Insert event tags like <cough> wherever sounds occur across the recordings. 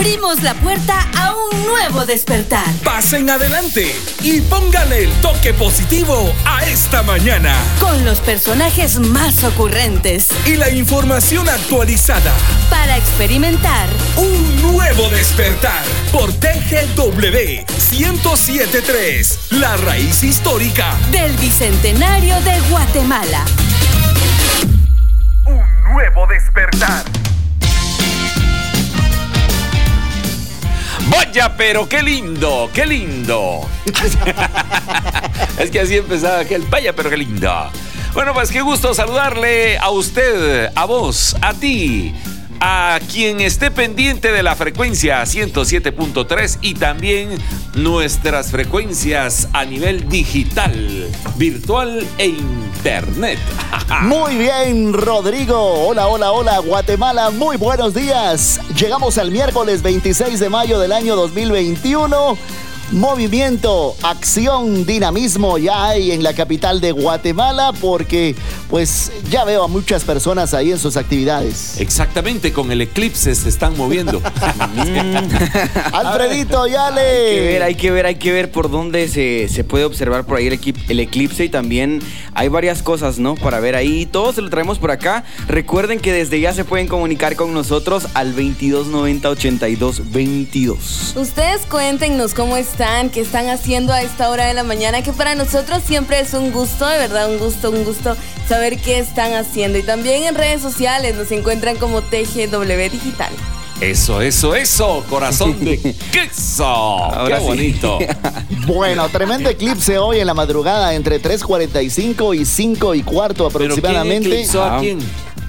abrimos la puerta a un nuevo despertar. Pasen adelante y póngale el toque positivo a esta mañana. Con los personajes más ocurrentes. Y la información actualizada. Para experimentar un nuevo despertar por TGW 1073, la raíz histórica del Bicentenario de Guatemala. Un nuevo despertar. Vaya, pero qué lindo, qué lindo. <laughs> es que así empezaba aquel. Vaya, pero qué lindo. Bueno, pues qué gusto saludarle a usted, a vos, a ti a quien esté pendiente de la frecuencia 107.3 y también nuestras frecuencias a nivel digital, virtual e internet. <laughs> Muy bien, Rodrigo. Hola, hola, hola, Guatemala. Muy buenos días. Llegamos al miércoles 26 de mayo del año 2021 movimiento, acción, dinamismo ya hay en la capital de Guatemala porque pues ya veo a muchas personas ahí en sus actividades. Exactamente, con el eclipse se están moviendo. <laughs> Alfredito, Yale. Hay que ver, hay que ver, hay que ver por dónde se, se puede observar por ahí el, el eclipse y también hay varias cosas, ¿no? Para ver ahí. Todo se lo traemos por acá. Recuerden que desde ya se pueden comunicar con nosotros al 2290 82 22. Ustedes cuéntenos cómo está están, qué están haciendo a esta hora de la mañana, que para nosotros siempre es un gusto, de verdad, un gusto, un gusto saber qué están haciendo. Y también en redes sociales nos encuentran como TGW Digital. Eso, eso, eso, corazón de <laughs> queso. Qué bonito. <laughs> bueno, tremendo eclipse hoy en la madrugada entre 3.45 y 5 y cuarto aproximadamente. ¿Pero quién a quién?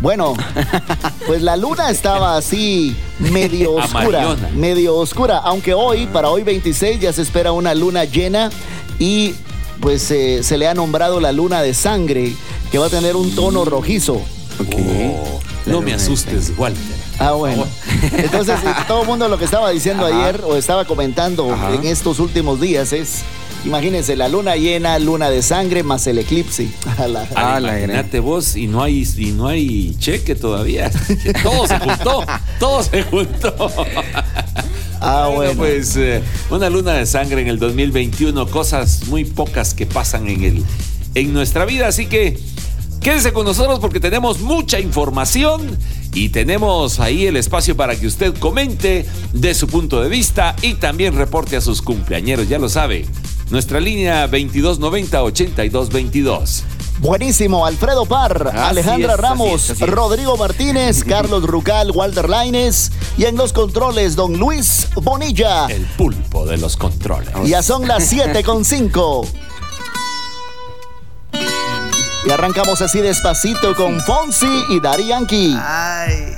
Bueno, pues la luna estaba así medio <laughs> oscura, medio oscura, aunque hoy, para hoy 26, ya se espera una luna llena y pues eh, se le ha nombrado la luna de sangre, que va a tener un tono rojizo. Oh, no me asustes, Walter. Ah, bueno. Entonces, todo el mundo lo que estaba diciendo ayer o estaba comentando en estos últimos días es Imagínense, la luna llena, luna de sangre, más el eclipse. <laughs> Ah, imagínate vos, y no hay, y no hay cheque todavía. <laughs> Todo se juntó, todo se juntó. <laughs> Ah, bueno, Pues eh, una luna de sangre en el 2021, cosas muy pocas que pasan en, el, en nuestra vida, así que quédese con nosotros porque tenemos mucha información y tenemos ahí el espacio para que usted comente de su punto de vista y también reporte a sus cumpleañeros, ya lo sabe. Nuestra línea 2290-8222. Buenísimo, Alfredo Parr, Alejandra Ramos, Rodrigo Martínez, <laughs> Carlos Rucal, Walter Laines y en los controles, don Luis Bonilla. El pulpo de los controles. Ya son las 7 <laughs> con 5. Y arrancamos así despacito con Fonsi y Dari Yankee. Ay.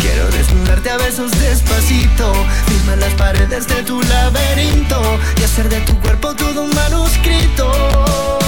quiero desnudarte a besos despacito. Firma las paredes de tu laberinto y hacer de tu cuerpo todo un manuscrito.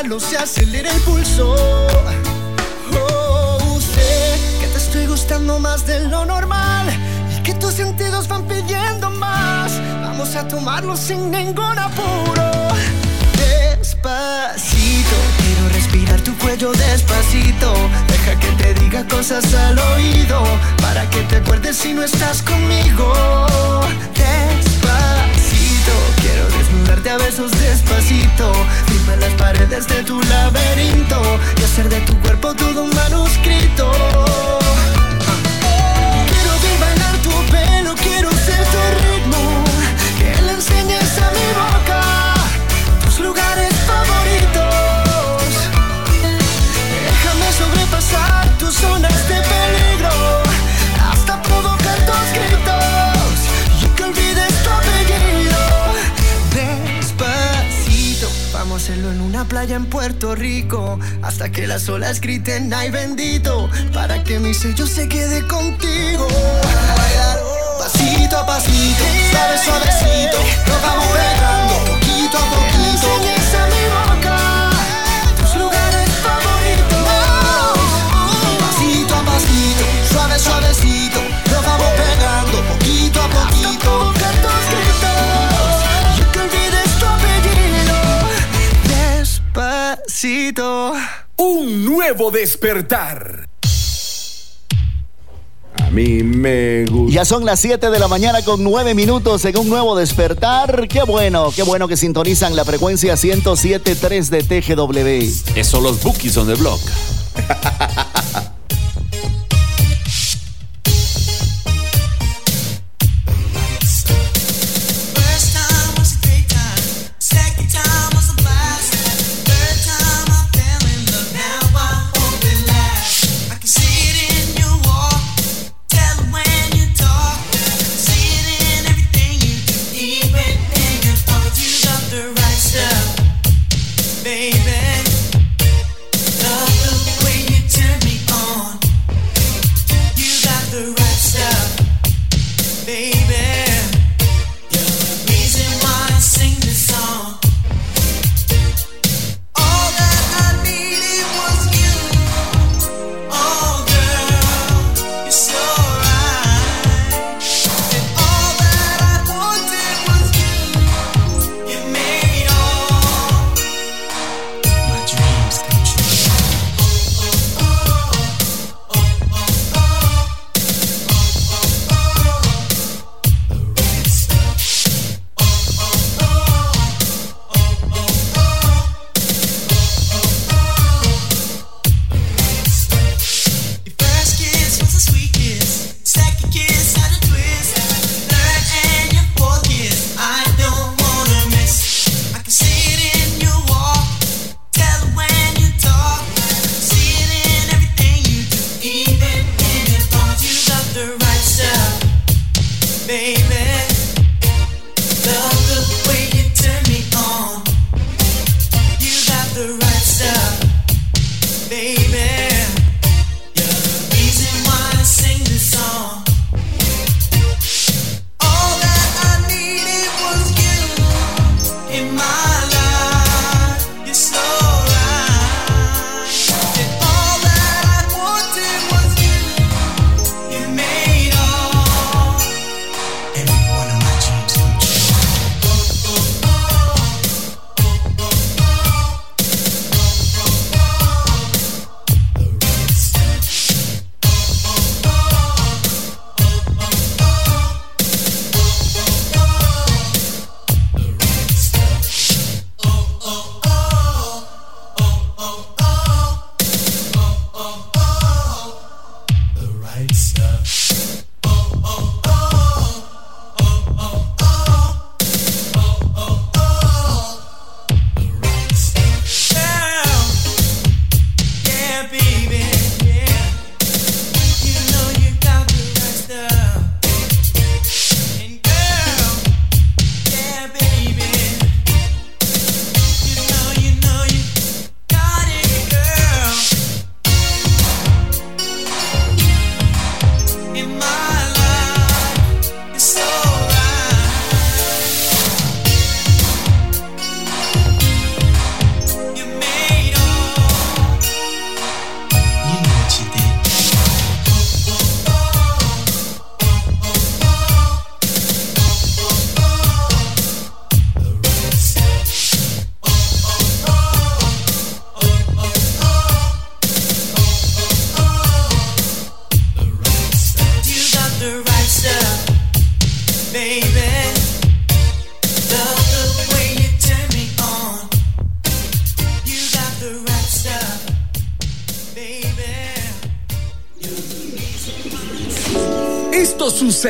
Pensarlo se acelera el pulso. Oh, sé que te estoy gustando más de lo normal y que tus sentidos van pidiendo más. Vamos a tomarlo sin ningún apuro. Despacito, quiero respirar tu cuello despacito. Deja que te diga cosas al oído para que te acuerdes si no estás conmigo. Despacito, quiero desnudarte a besos despacito. Firma las paredes de tu laberinto y hacer de tu cuerpo todo un manuscrito. En una playa en Puerto Rico hasta que las olas griten ay bendito para que mi sello se quede contigo. Pasito a pasito, suave suavecito, nos vamos pegando nuevo despertar. A mí me gusta. Ya son las 7 de la mañana con 9 minutos en un nuevo despertar. Qué bueno, qué bueno que sintonizan la frecuencia 107.3 de TGW. Eso los bookies on the block. <laughs>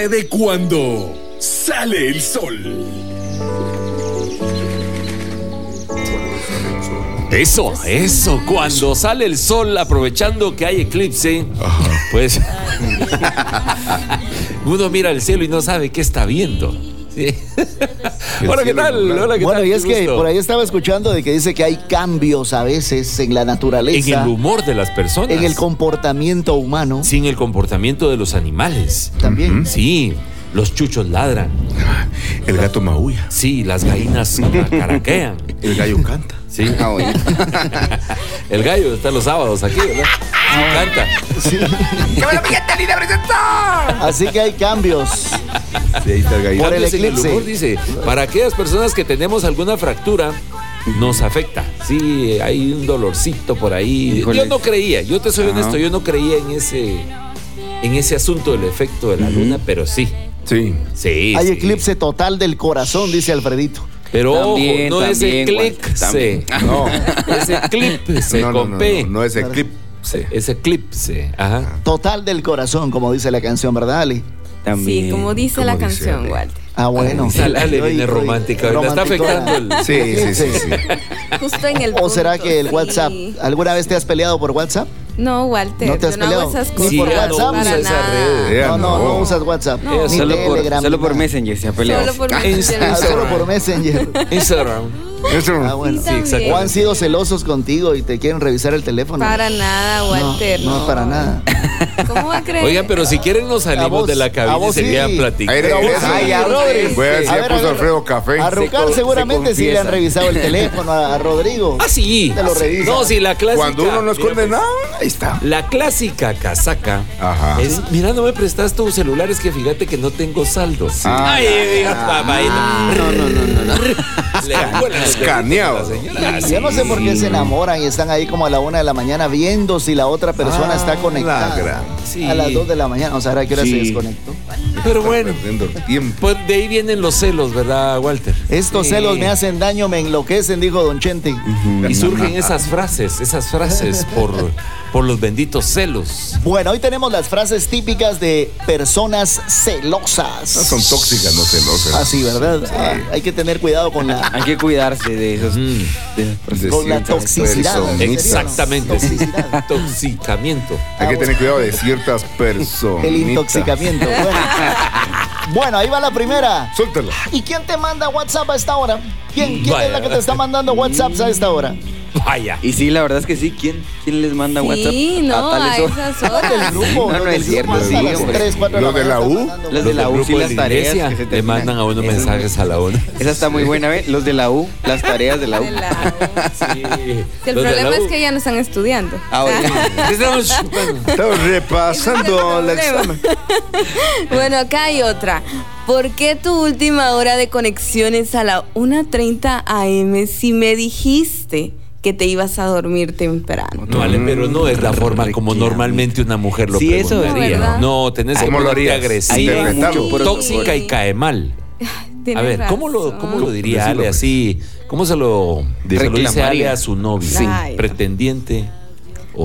sucede cuando sale el sol. Eso, eso, cuando sale el sol, aprovechando que hay eclipse, pues <laughs> uno mira el cielo y no sabe qué está viendo. Sí. <laughs> <laughs> Hola, ¿qué tal? Hola, ¿qué Bueno, tal? y es que por ahí estaba escuchando de que dice que hay cambios a veces en la En naturaleza, el humor de las personas. en el comportamiento humano Sí, en el comportamiento de los animales. también. Sí, los chuchos ladran. El gato maulla. Sí, las gallinas ca- caraquean. El gallo canta. Sí. <laughs> el gallo está los sábados aquí, ¿verdad? Canta. <laughs> Así que hay cambios. Sí, ahí está el gallo. Por el Cambios en eclipse. humor, dice, para aquellas personas que tenemos alguna fractura, nos afecta. Sí, hay un dolorcito por ahí. Híjole. Yo no creía, yo te soy Ajá. honesto, yo no creía en ese, en ese asunto del efecto de la luna, pero sí. Sí. Sí. Hay sí. eclipse total del corazón, dice Alfredito. Pero También, ojo, no es también, eclipse. Juan, <laughs> No, es eclipse No, no, con no, P. no, no es eclipse. Es eclipse. Ajá. Total del corazón, como dice la canción, ¿verdad, Ali? También. Sí, como dice como la dice canción. Walter. Ah, bueno. Ale, Ale Hoy- viene romántica, le está afectando el- Sí, sí, sí, sí. Justo en el ¿O será que el sí. WhatsApp? ¿Alguna vez te has peleado por WhatsApp? No, Walter, ¿No te has yo no hago peleado? esas Ni cosas. por WhatsApp, no esa nada. red. No, no, no, no. usas WhatsApp. No. Ni Solo por, Telegram, solo ni por. Messenger se ha peleado. Solo por Ah, Messenger. Ah, solo por Messenger. Instagram. Eso Ah, bueno. Sí, también. ¿O han sido celosos contigo y te quieren revisar el teléfono? Para nada, No, Walter. no, para nada. ¿Cómo va a creer? Oigan, pero si quieren nos salimos vos- de la a cabina y vos sí. regresa. Ay, ya, Rodri. Voy a ver si ya puso. Alfredo café. A Rucal co- seguramente se sí le han confiesa. revisado el <laughs> teléfono a, a Rodrigo. Ah, sí. Te lo revisa. No, sí, la clásica. Cuando uno no esconde Mira, pues, nada, ahí está. La clásica casaca Ajá. es, mira, no me prestas tu celular, es que fíjate que no tengo saldo. Ah. Ay, diga, papá, No, no, no, no, no. Le vuelan los Escaneado. deditos a la señora. Yo no sé por qué se enamoran y están ahí como a la una de la mañana viendo si la otra persona Ah, está conectada. la gran- Sí. A las dos de la mañana, o sea, ¿a qué hora se Sí. desconectó? Pero bueno, Perdiendo tiempo. pues de ahí vienen los celos, ¿verdad, Walter? Estos Sí. celos me hacen daño, me enloquecen, dijo Don Chente. Y surgen esas frases, esas frases por, por los benditos celos. Bueno, hoy tenemos las frases típicas de personas celosas. No son tóxicas, no celosas. Así, ¿verdad? Ah, hay que tener cuidado con la, <laughs> Hay que cuidarse de esos. Mm. de esas personas. con la toxicidad. Exactamente. Toxicidad. Toxicamiento. Hay que tener cuidado de ciertas personas. El intoxicamiento. Bueno. <laughs> <laughs> Bueno, ahí va la primera. Suéltala. ¿Y quién te manda WhatsApp a esta hora? ¿Quién, quién es la que te está mandando WhatsApps a esta hora? Vaya. Y sí, la verdad es que sí. ¿Quién, quién les manda WhatsApp? Sí, no, a tales horas? esas <laughs> horas. Del grupo. No, los no es cierto, sí, las hombre. 3, 4 ¿Los de la U? Los de la U, sí, las la tareas que se le mandan a uno mensajes a la una. Esa está muy buena, ¿ves? Los de la U, las tareas de la U. De la- <laughs> Sí. Si el problema U. es que ya no están estudiando. Ah, oye. <laughs> Estamos. Estamos repasando el examen. Bueno, acá hay otra. ¿Por qué tu última hora de conexión es a la 1.30 am si me dijiste que te ibas a dormir temprano? No, Ale, pero no es la forma como normalmente una mujer lo Sí, eso. No, tenés que ¿Cómo lo harías? agresiva, Ahí mucho tóxica y cae mal. <laughs> A ver, ¿cómo lo, cómo lo diría Ale así? ¿Cómo se lo, se lo dice Reclamaría. Ale a su novio? Sí. Pretendiente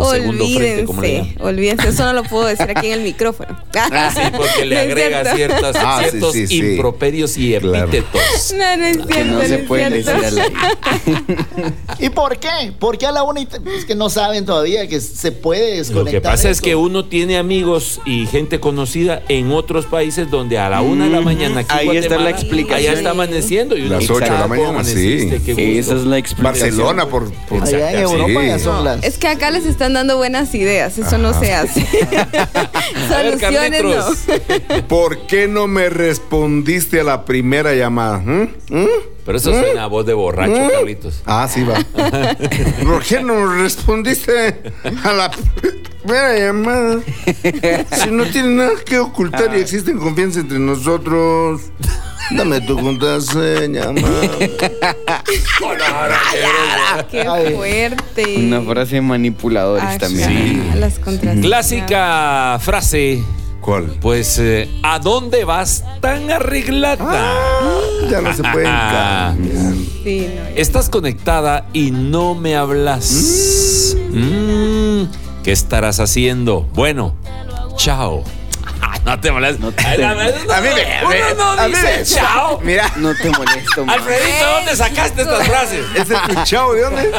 o segundo frente, ¿cómo le Olvídense, llaman? olvídense, eso no lo puedo decir aquí en el micrófono. <laughs> Ah, sí, porque le <laughs> No es agrega ciertas, Ah, ciertos sí, sí. improperios y Claro. epítetos. No, no es cierto. Que no se es pueden cierto. decir al aire. <laughs> ¿Y por qué? ¿Por qué a la una y Es que no saben todavía que se puede desconectar. Lo que pasa es eso. que uno tiene amigos y gente conocida en otros países donde a la una de la mañana aquí Ahí está la explicación. Allá está amaneciendo. Y uno Las dice, ocho de la "Ah, ¿cómo mañana, amaneciste? sí. Qué gusto". Esa es la explicación. Barcelona, por, por Allá en Europa sí. ya son No, las. es que acá les están dando buenas ideas, eso no se hace. <laughs> Ver, <laughs> Soluciones no. ¿Por qué no me respondiste a la primera llamada? ¿Mm? ¿Mm? Pero eso suena a voz de borracho, Carlitos. Ah, sí va. <laughs> ¿Por qué no respondiste a la primera llamada? Si no tiene nada que ocultar y existe confianza entre nosotros. Dame tu contraseña. <laughs> Qué fuerte. Una frase de manipuladores Ah, también. sí, Las contraseñas. Clásica frase, ¿Cuál? pues, eh, ¿a dónde vas tan arreglada? Ya no se pueden <laughs> cambiar. Sí, no, ya. Estás conectada y no me hablas. Mm, ¿Qué estarás haciendo? Bueno, chao. No te molestes. No te- a A mí me- uno no a mí dice me- chao. Mira, No te molesto, man. Alfredito, ¿dónde sacaste estas frases? ese es tu chavo, ¿de dónde?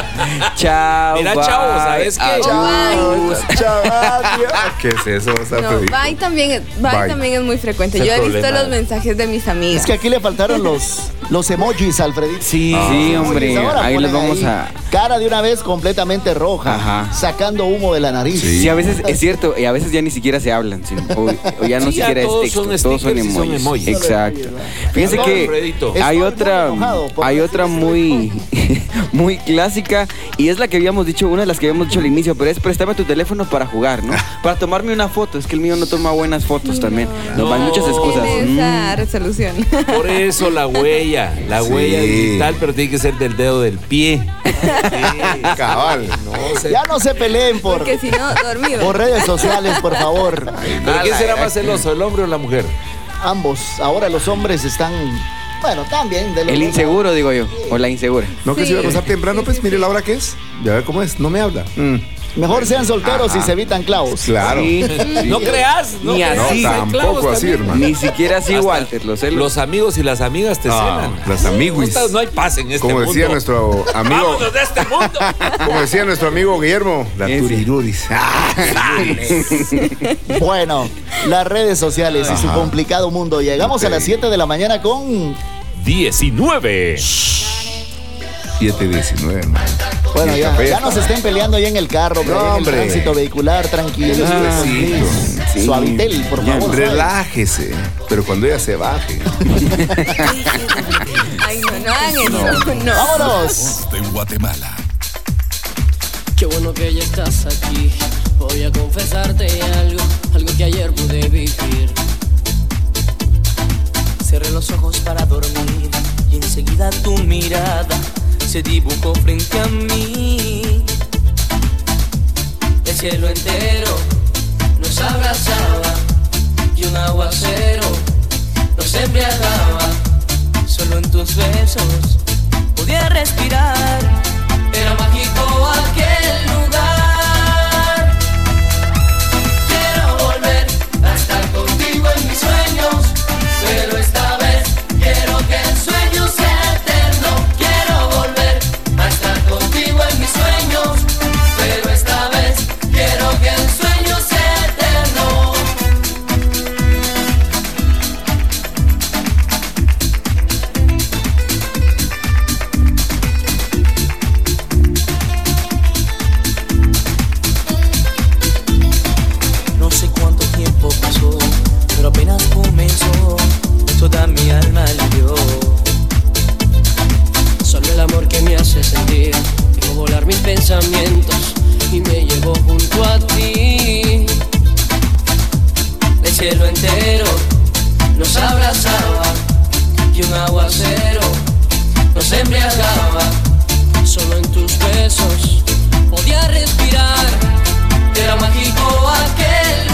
Chao. Mira, bye. chavo, ¿sabes qué? Adiós. <laughs> ¿Qué es eso? No, bye también, es- bye Bye. también es muy frecuente. Yo he visto problema. los mensajes de mis amigas. Es que aquí le faltaron los, los emojis, Alfredito. Sí, sí, hombre. ahora Ahí les vamos ahí a. Cara de una vez completamente roja, Ajá. sacando humo de la nariz. Sí, a veces es cierto, y a veces ya ni siquiera se hablan, sino- o, o ya no Sí, ya siquiera es todos texto, son todos son stickers y son emojis. emojis. Exacto. Fíjense que hay otra, hay otra muy, <laughs> muy clásica y es la que habíamos dicho, una de las que habíamos dicho al inicio, pero es préstame tu teléfono para jugar, ¿no? Para tomarme una foto, es que el mío no toma buenas fotos también. Nos dan muchas excusas. Mm. esa resolución. Por eso la huella, la Sí. huella digital, pero tiene que ser del dedo del pie. Cabal. No sé. Ya no se peleen por, Porque si no, dormido. por redes sociales, por favor. ¿Pero quién será más celoso, el hombre o la mujer? Ambos. Ahora los hombres están, bueno, también de los El inseguro, digo yo, o la insegura. No, que Sí. se iba a acostar temprano, pues mire la hora que es. Ya ve cómo es, no me habla. Mm. Mejor sean solteros y se evitan clavos. claro. Sí. No creas, no Ni creas. así. No, tampoco así, hermano. Ni siquiera así, Hasta Walter, los amigos y las amigas te Ah, celan. las amiguis. No, hay paz en este Como mundo. decía nuestro amigo, Vámonos de este mundo. <laughs> como decía nuestro amigo Guillermo, la Ese. turiruris. <laughs> Bueno, las redes sociales y su complicado mundo. Llegamos a las 7 de la mañana con. 19. 719, hermano. Bueno, ya, café ya no se estén peleando ya en el carro, No, en el hombre. tránsito vehicular, tranquilo. Ah, sí. Suavitel, por favor. Relájese, pero cuando ella se baje. <laughs> Ay, no, no. No. ¡Vámonos! de Guatemala. Qué bueno que ya estás aquí. Voy a confesarte algo, algo que ayer pude vivir. Cerré los ojos para dormir y enseguida tu mirada se dibujó frente a mí. El cielo entero nos abrazaba y un aguacero nos embriagaba. Solo en tus besos podía respirar. Era mágico aquel lugar. Y me llevó junto a ti. El cielo entero nos abrazaba y un aguacero nos embriagaba. Solo en tus besos podía respirar. Era mágico aquel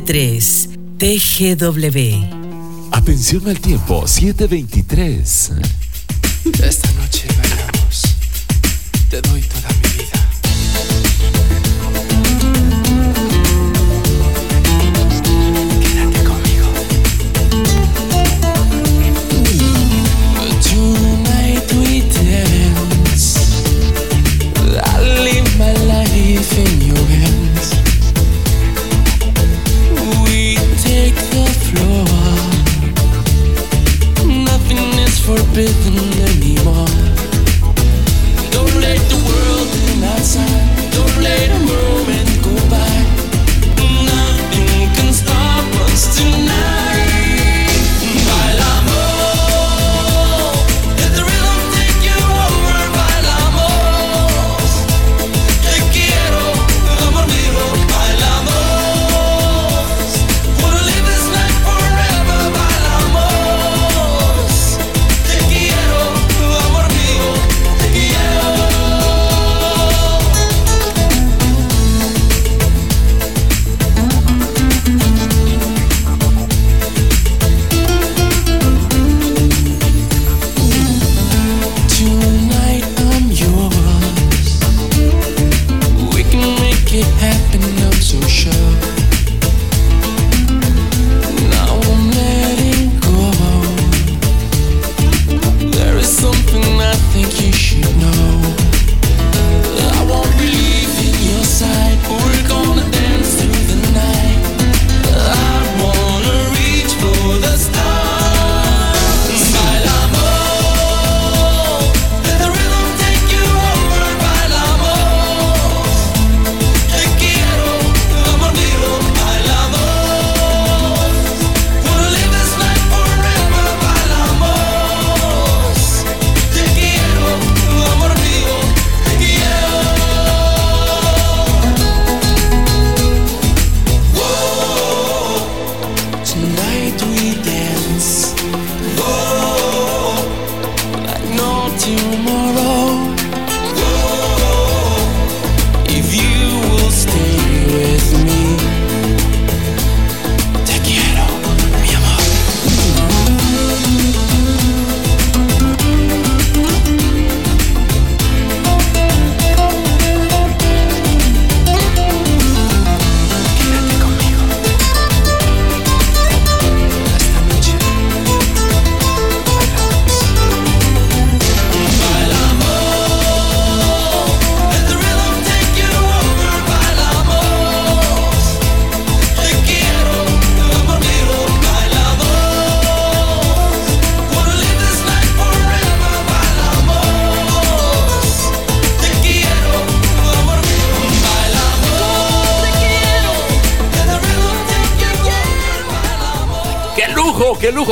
1073 TGW. Atención al tiempo, 723.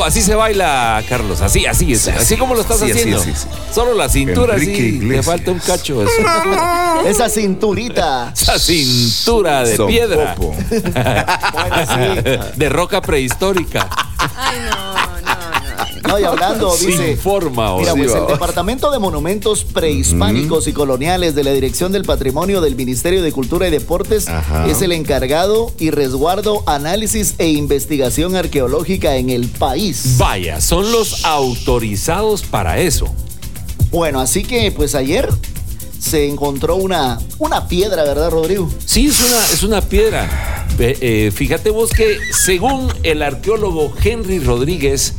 Así se baila, Carlos. Así, así, así, así como lo estás sí, así, haciendo. sí, sí. Solo la cintura, sí. Le falta un cacho. Eso. <laughs> Esa cinturita. Esa cintura de Son piedra. <laughs> De roca prehistórica. Ay, no, y hablando, dice. forma, o Mira, pues el. Departamento de Monumentos Prehispánicos y Coloniales de la Dirección del Patrimonio del Ministerio de Cultura y Deportes Ajá. es el encargado y resguardo, análisis e investigación arqueológica en el país. Vaya, son los autorizados para eso. Bueno, así que pues ayer se encontró una, una piedra, ¿verdad, Rodrigo? Sí, es una, es una piedra. Eh, fíjate vos que según el arqueólogo Henry Rodríguez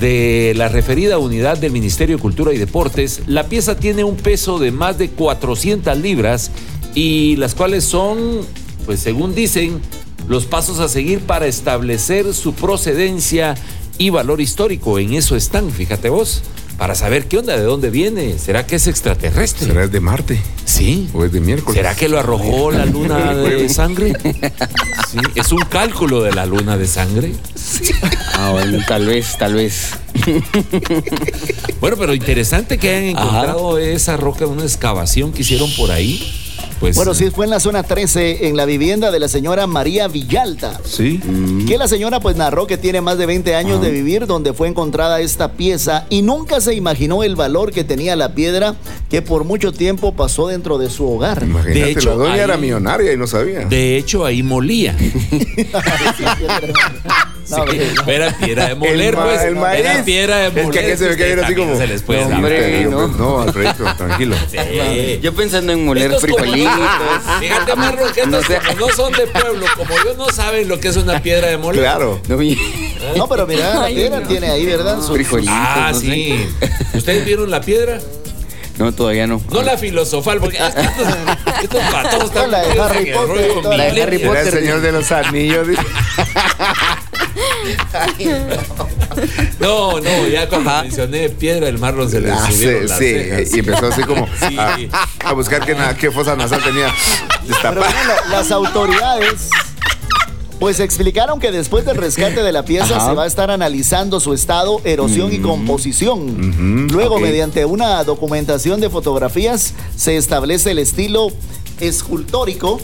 de la referida unidad del Ministerio de Cultura y Deportes, la pieza tiene un peso de más de 400 libras y las cuales son, pues según dicen, los pasos a seguir para establecer su procedencia y valor histórico. En eso están, fíjate vos, para saber qué onda, de dónde viene. ¿Será que es extraterrestre? ¿Será de Marte? Sí. ¿O es de miércoles? ¿Será que lo arrojó la luna <laughs> de sangre? Sí, es un cálculo de la luna de sangre. Ah, bueno, tal vez, tal vez. Bueno, pero interesante que hayan encontrado esa roca en una excavación que hicieron por ahí. Pues, Bueno, sí, fue en la zona 13, en la vivienda de la señora María Villalta. Sí. Que la señora pues narró que tiene más de 20 años de vivir donde fue encontrada esta pieza y nunca se imaginó el valor que tenía la piedra que por mucho tiempo pasó dentro de su hogar. Imagínate, De hecho, la doña ahí- era millonaria y no sabía. De hecho, ahí molía. <laughs> No, no. Era piedra de moler, El ma- pues. el maíz. Era piedra de Es que moler. aquí se me queda viendo así como- Se les puede No, hombre, no. pues, no, Alfredito, <laughs> tranquilo. Sí. Yo pensando en moler frijolitos. <laughs> Fíjate, Marlon, que estos No sé. no son de pueblo, como yo no saben lo que es una piedra de moler. Claro. No, y- No, pero mira, la piedra no. tiene ahí, ¿verdad? Sus- Frijolitos. Ah, no sé. sí. ¿Ustedes vieron la piedra? No, todavía no. No la filosofal, porque estos, estos patos están <laughs> No, la de Harry Potter, la de. Harry Era el Potter. señor de los anillos. No, no, ya cuando Ajá. mencioné piedra, el Marlon se le Ah, subieron sí, las sí, cejas. y empezó así como <laughs> Sí. a, a buscar qué, qué fosa nasal tenía Pero bueno, la- las autoridades pues explicaron que después del rescate de la pieza Ajá. se va a estar analizando su estado, erosión y composición. Luego, mediante una documentación de fotografías, se establece el estilo escultórico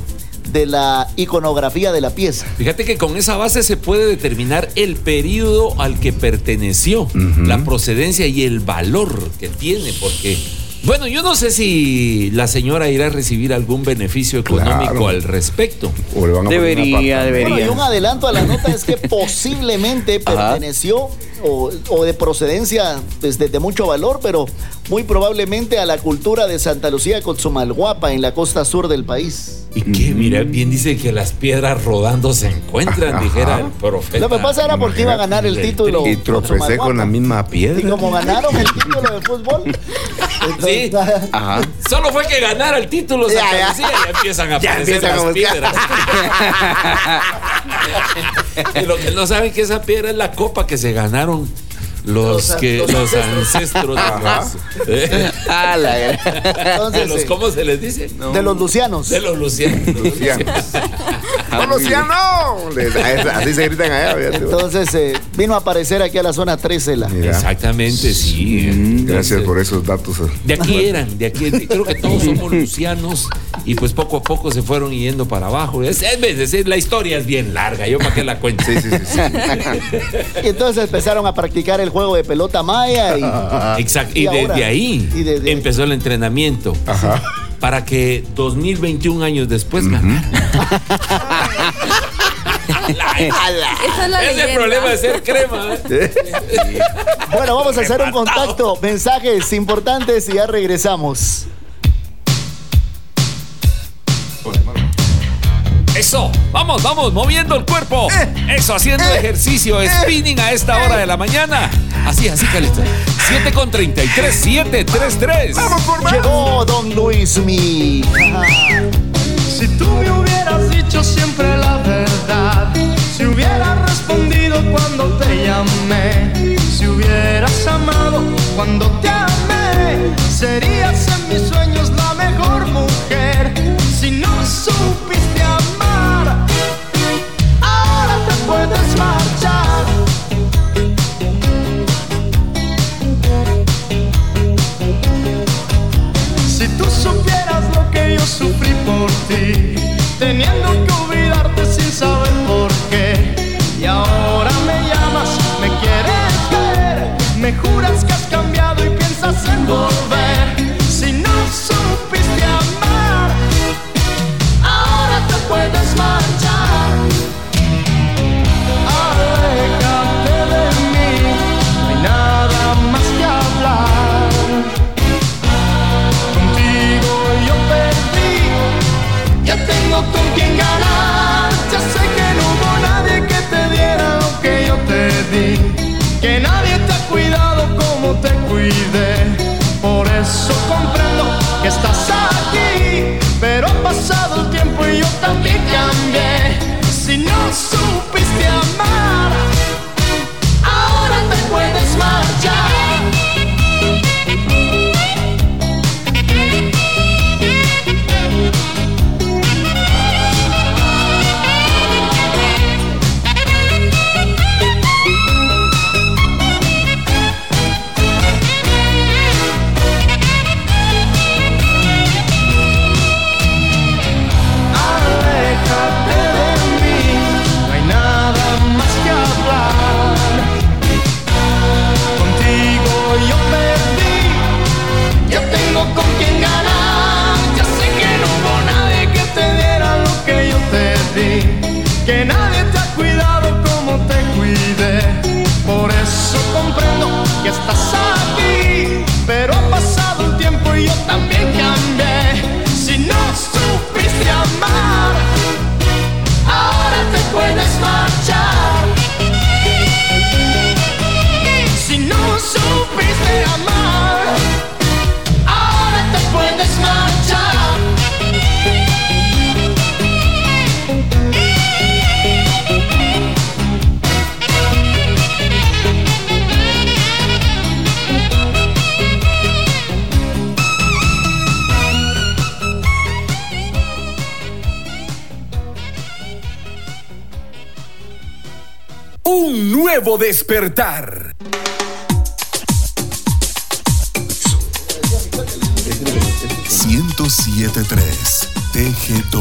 de la iconografía de la pieza. Fíjate que con esa base se puede determinar el periodo al que perteneció, la procedencia y el valor que tiene, porque, bueno, yo no sé si la señora irá a recibir algún beneficio económico Claro. al respecto. O le van a poner Debería, debería. Bueno, y un adelanto a la nota es que <laughs> posiblemente Ajá. perteneció o, o de procedencia pues, de, de mucho valor, pero muy probablemente a la cultura de Santa Lucía Cotzumalguapa en la costa sur del país. Y que, mira, bien dice que las piedras rodando se encuentran, dijera el profeta. Lo que pasa era porque iba a ganar el título. Y tropecé con la misma Y piedra. como ganaron el título de fútbol, <laughs> entonces, Sí. Ajá. Solo fue que ganara el título Ya, Santa ya. Lucía y ya empiezan a Ya aparecer empiezan las piedras. <laughs> y lo que no saben que esa piedra es la copa que se ganaron los, Los- que los los ancestros de los, eh, Ah, la de los- ¿cómo se les dice? de los lucianos. De los lucianos. Luciano. Ah, ¡No, Luciano! Así se gritan allá. fíjate. Entonces eh, vino a aparecer aquí a la zona 13 la. Mira, Exactamente, sí. gracias por esos datos. De aquí eran, de aquí, creo que todos somos lucianos y pues poco a poco se fueron yendo para abajo. Es, es decir, la historia es bien larga, yo para qué la cuento. Sí, sí, sí. sí. Y entonces empezaron a practicar el juego de pelota maya y, Exacto. Y Y, ahora- desde ahí y desde- empezó el entrenamiento. Ajá. Para que 2021 años después ganara. Esa es la Es el leyenda. problema de ser crema. ¿eh? Bueno, vamos a hacer un contacto, mensajes importantes y ya regresamos. Eso, vamos, vamos, moviendo el cuerpo. Eso, haciendo ejercicio, spinning a esta hora de la mañana. Así, así, Calixto. 7 con 33, 733. ¡Vamos por más! Llegó Don Luis Mi. Si tú me hubieras dicho siempre la verdad, si hubieras respondido cuando te llamé, si hubieras amado cuando te amé, serías en mis sueños la mejor mujer. Si no supiste por ti, teniendo que despertar. Ciento siete tres TGW.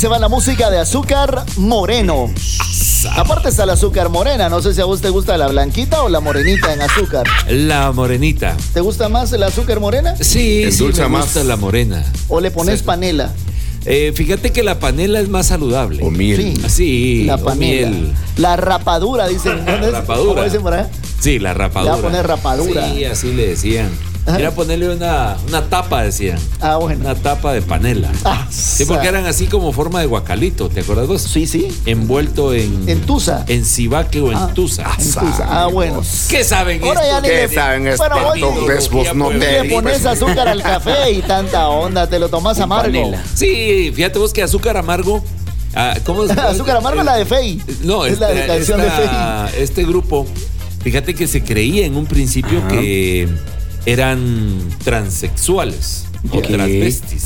Se va la música de azúcar moreno. Aparte está el azúcar morena. No sé si a vos te gusta la blanquita o la morenita en azúcar. La morenita. ¿Te gusta más el azúcar morena? Sí, sí, me más. gusta la morena. ¿O le pones panela? Eh, fíjate que la panela es más saludable. O miel. Sí. Sí, La panela. miel. La rapadura, dicen. ¿Dónde es? Rapadura. ¿Cómo dicen por ahí? Sí, la rapadura. Le va a poner rapadura. Sí, así le decían. Ajá. Era ponerle una, una tapa, decían. Ah, bueno. Una tapa de panela. Ah, sí, porque eran así como forma de guacalito, ¿te acuerdas vos? Sí, sí. Envuelto en... En tusa. En cibaque o en Ah, tusa. en tusa. Ah, bueno. ¿Qué saben Ahora ya esto? ni ¿Qué le- saben Bueno, vos expertos ni- besbos no Le pones azúcar al café y tanta onda, te lo tomas amargo. panela. Sí, fíjate vos que azúcar amargo... ah, ¿Cómo es? <laughs> azúcar amargo es la de Fey. No, es la de esta- canción de esta- Este grupo, fíjate que se creía en un principio que eran transexuales. O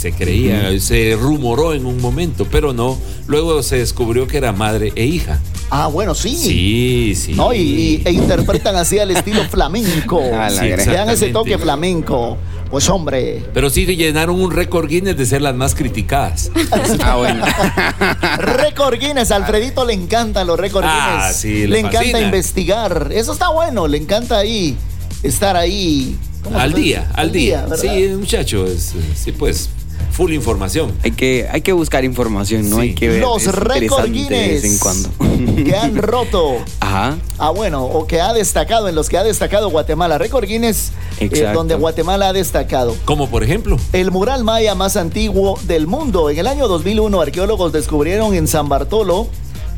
Se creía, se rumoró en un momento, pero no. Luego se descubrió que era madre e hija. Ah, bueno, sí. Sí, sí. ¿No? Y, y- e interpretan así al estilo <laughs> flamenco. Sí, Le dan ese toque flamenco. Pues hombre, Pero sí llenaron un récord Guinness de ser las más criticadas. <laughs> Ah, bueno. <laughs> récord Guinness, a Alfredito le encantan los récord Ah, Guinness. sí, le le encanta investigar. Eso está bueno, le encanta ahí estar ahí. ¿cómo se Al día, al día. ¿verdad? sí, muchacho, es, sí, pues. Full información. Hay que, hay que buscar información, no Sí. hay que ver. Los es récord interesante de vez en Guinness cuando. que han <laughs> roto. Ajá. Ah, bueno, o que ha destacado, en los que ha destacado Guatemala. Récord Guinness, eh, donde Guatemala ha destacado. Como por ejemplo. El mural maya más antiguo del mundo. En el año 2001, arqueólogos descubrieron en San Bartolo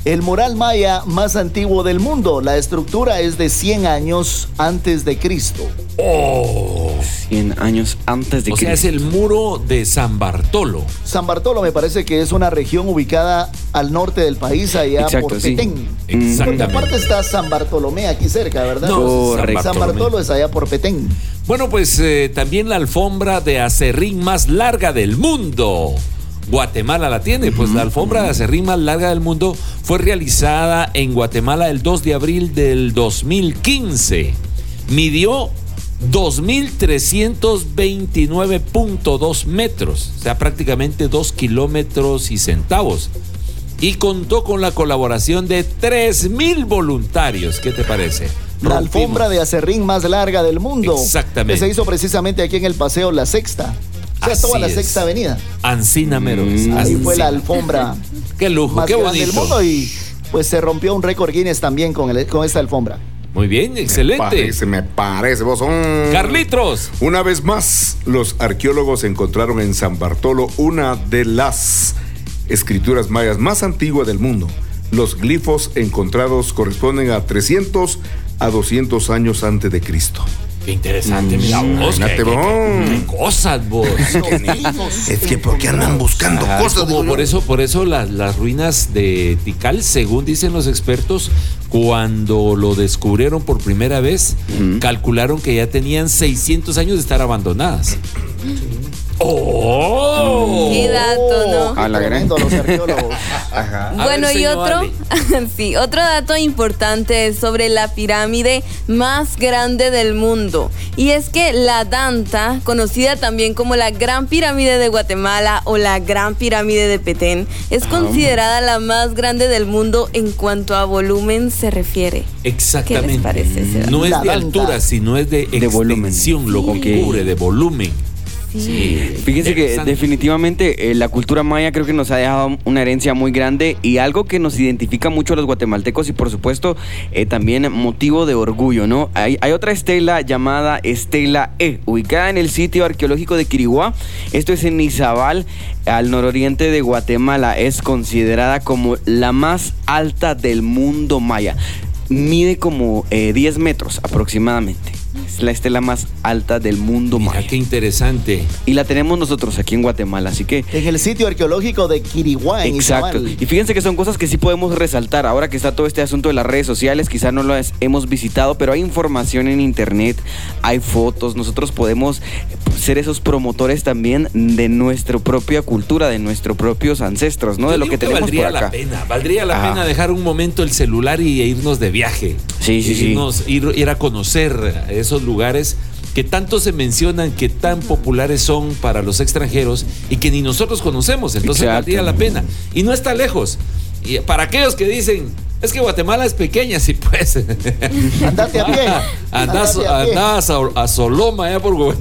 el mural maya más antiguo del mundo. La estructura es de 100 años antes de Cristo. Oh. 100 años antes de O sea, es Cristo. el muro de San Bartolo. San Bartolo me parece que es una región ubicada al norte del país, allá Exacto, por sí. Petén. Exactamente. Porque aparte está San Bartolomé aquí cerca, ¿verdad? No, Correcto. San. Bartolo es allá por Petén. Bueno, pues eh, también la alfombra de acerrín más larga del mundo. Guatemala la tiene, pues la alfombra de acerrín más larga del mundo fue realizada en Guatemala el 2 de abril del 2015. Midió 2.329.2 metros, o sea, prácticamente 2 kilómetros y centavos. Y contó con la colaboración de 3.000 voluntarios. ¿Qué te parece? La Rompimos. alfombra de acerrín más larga del mundo. Exactamente. Que se hizo precisamente aquí en el Paseo La Sexta. O sea, Así toda la es. Sexta Avenida. Ancina Mero. es, Ahí fue la alfombra <laughs> Qué lujo, más qué grande del bonito. mundo y pues se rompió un récord Guinness también con, el- con esta alfombra. Muy bien, Me excelente. parece, me parece, vos son. Carlitos. Una vez más, los arqueólogos encontraron en San Bartolo una de las escrituras mayas más antiguas del mundo. Los glifos encontrados corresponden a 300 a 200 años antes de Cristo. Qué interesante, mira vos. Qué, qué- qué- qué cosas vos. Es que porque andan buscando cosas. como digo por eso, por eso las, las ruinas de Tikal, según dicen los expertos, cuando lo descubrieron por primera vez, calcularon que ya tenían 600 años de estar abandonadas. ¡Oh! Qué dato, ¿no? A la gran. Tremendo los arqueólogos. <laughs> A Bueno, ver, y otro, <laughs> sí, otro dato importante es sobre la pirámide más grande del mundo. Y es que la Danta, conocida también como la Gran Pirámide de Guatemala o la Gran Pirámide de Petén, es considerada la más grande del mundo en cuanto a volumen se refiere. Exactamente. ¿Qué les parece? No es La de altura, sino es de, De volumen. extensión, lo Sí. que cubre, de volumen. Sí. Fíjense que definitivamente eh, la cultura maya creo que nos ha dejado una herencia muy grande y algo que nos identifica mucho a los guatemaltecos y por supuesto eh, también motivo de orgullo, ¿no? Hay, hay otra estela llamada Estela E, ubicada en el sitio arqueológico de Quiriguá. Esto es en Izabal, al nororiente de Guatemala. Es considerada como la más alta del mundo maya. Mide como eh, 10 metros aproximadamente. Es la estela más alta del mundo Mira maya. qué interesante. Y la tenemos nosotros aquí en Guatemala, así que... En el sitio arqueológico de Quiriguá, en Exacto. Izabal. Y fíjense que son cosas que sí podemos resaltar. Ahora que está todo este asunto de las redes sociales, quizás no las hemos visitado, pero hay información en internet, hay fotos. Nosotros podemos ser esos promotores también de nuestra propia cultura, de nuestros propios ancestros, ¿no? Yo de lo digo que tenemos valdría por acá. la pena, valdría la Ah. pena dejar un momento el celular y irnos de viaje. Sí, sí, sí. Ir, ir a conocer esos lugares que tanto se mencionan, que tan populares son para los extranjeros y que ni nosotros conocemos. Entonces valdría la pena. Y no está lejos. Y para aquellos que dicen, es que Guatemala es pequeña, <laughs> sí pues. Andate a pie. Andás, Andate a pie. andás a, a Soloma, allá por. <laughs>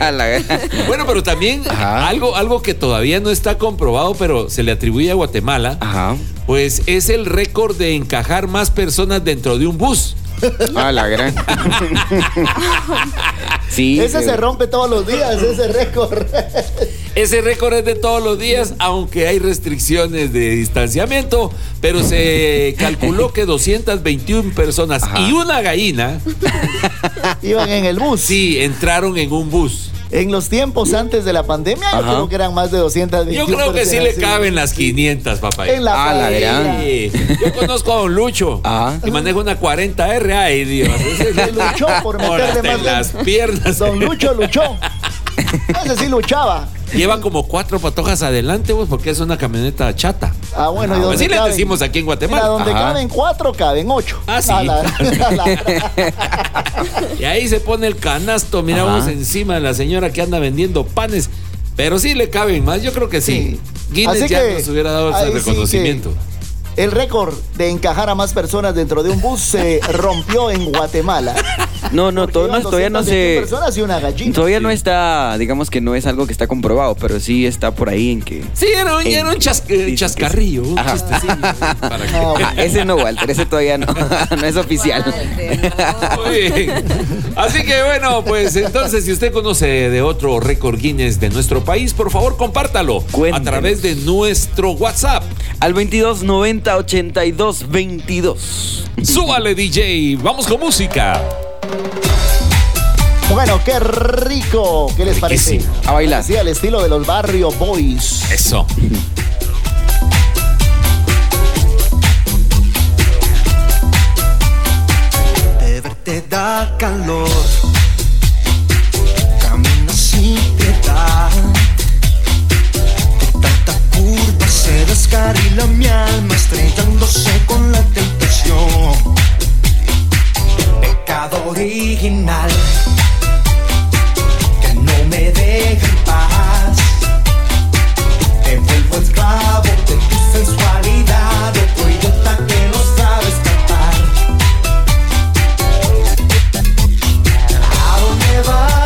A la- Bueno, pero también Ajá. algo, algo que todavía no está comprobado, pero se le atribuye a Guatemala, Ajá. pues es el récord de encajar más personas dentro de un bus. A la gran. sí. Ese eh, se rompe todos los días, ese récord. Ese récord es de todos los días, aunque hay restricciones de distanciamiento, pero se calculó que 221 personas Ajá. y una gallina Iban en el bus. sí entraron en un bus. En los tiempos antes de la pandemia, yo creo que eran más de 221 Yo creo que sí le caben las 500, papá. En la Ah, la gran. Sí. Yo conozco a don Lucho, Ajá. que maneja una 40R. Ay, Dios. Se luchó por meterle más en las piernas. Don Lucho luchó. <laughs> Ese sí luchaba. Lleva como cuatro patojas adelante, pues, porque es una camioneta chata. Ah, bueno, y Pues donde así le caben- decimos aquí en Mira, Guatemala. donde Ajá. caben cuatro, caben ocho. Ah, sí. A la- a la- Y ahí se pone el canasto, miramos Ajá. encima de la señora que anda vendiendo panes. Pero sí le caben más, yo creo que sí. Sí. Guinness Así ya que nos hubiera dado ese sí reconocimiento. El récord de encajar a más personas dentro de un bus se rompió en Guatemala. No, no, todo, no, todavía no 221 se... personas y una gallina. Todavía no está, digamos que no es algo que está comprobado, pero sí está por ahí en que... Sí, era un, era un chas- eh, chascarrillo, un Ajá. chistecillo. <laughs> para que- Ah, ese no, Walter, ese todavía no, <laughs> no es oficial. Muy <laughs> bien. Así que bueno, pues entonces si usted conoce de otro récord Guinness de nuestro país, por favor compártalo a través de nuestro WhatsApp. Al 22 90 82 22. Súbale DJ, vamos con música. Bueno, qué rico. ¿Qué les parece? Riquísimo. A bailar. Sí, al estilo de los Barrio Boys. Eso. de verte da calor. Camina sin piedad. De tanta curva se descarrila mi alma, estrellándose con la tentación. Original que no me deja en paz. Te vuelvo esclavo de tu sensualidad, otro idiota que no sabe escapar. ¿A dónde vas?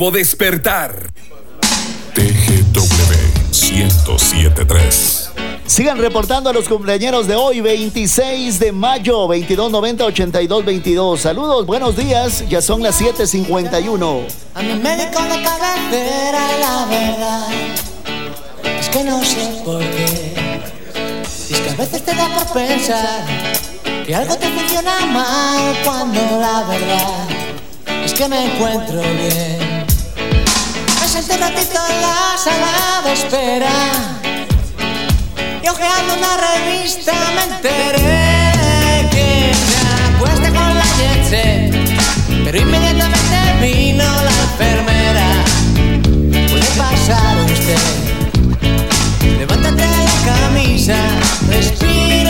Nuevo despertar. TGW 1073. Sigan reportando a los cumpleaños de hoy, 26 de mayo, 2290-8222. Saludos, buenos días, ya son las 7:51. A mi médico de cabecera la verdad es que no sé por qué. Y es que a veces te da por pensar que algo te funciona mal cuando la verdad es que me encuentro bien. Un ratito en la sala de espera. Y ojeando una revista me enteré que se acuesta con la jet set, pero inmediatamente vino la enfermera. Puede pasar usted, levántate la camisa, respira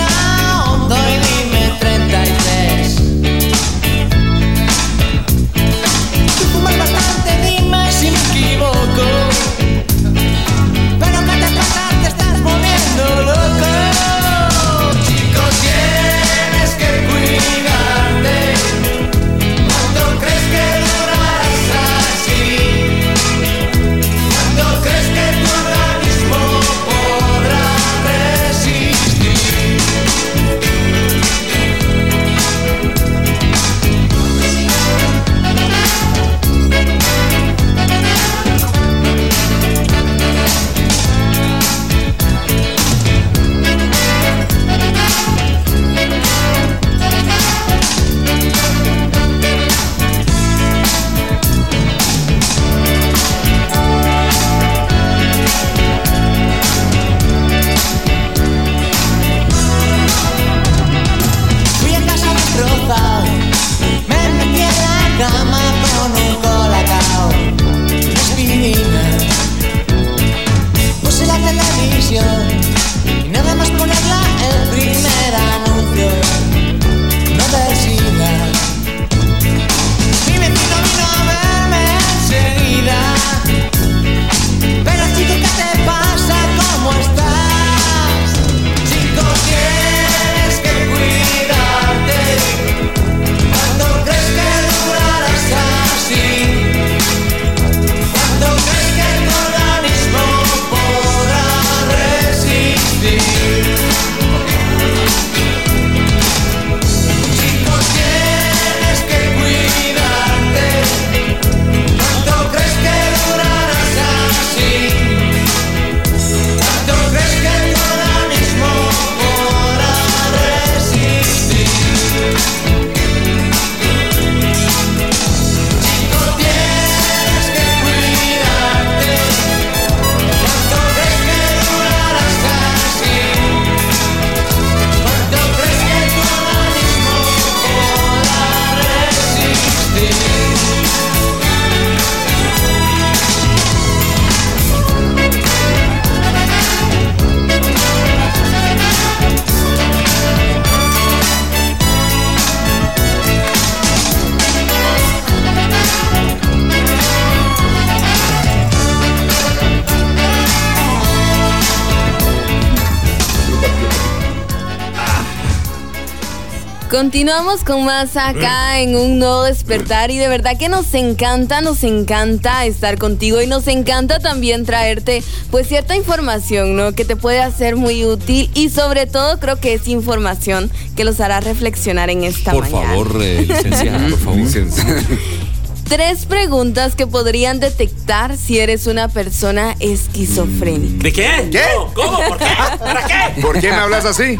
Continuamos con más acá en un nuevo despertar y de verdad que nos encanta, nos encanta estar contigo y nos encanta también traerte pues cierta información, ¿no? Que te puede hacer muy útil y sobre todo creo que es información que los hará reflexionar en esta Por mañana. favor, eh, licenciada, por <laughs> favor. Tres preguntas que podrían detectar si eres una persona esquizofrénica. ¿De qué? ¿Qué? ¿Cómo? ¿Por qué? ¿Para qué? ¿Por qué me hablas así?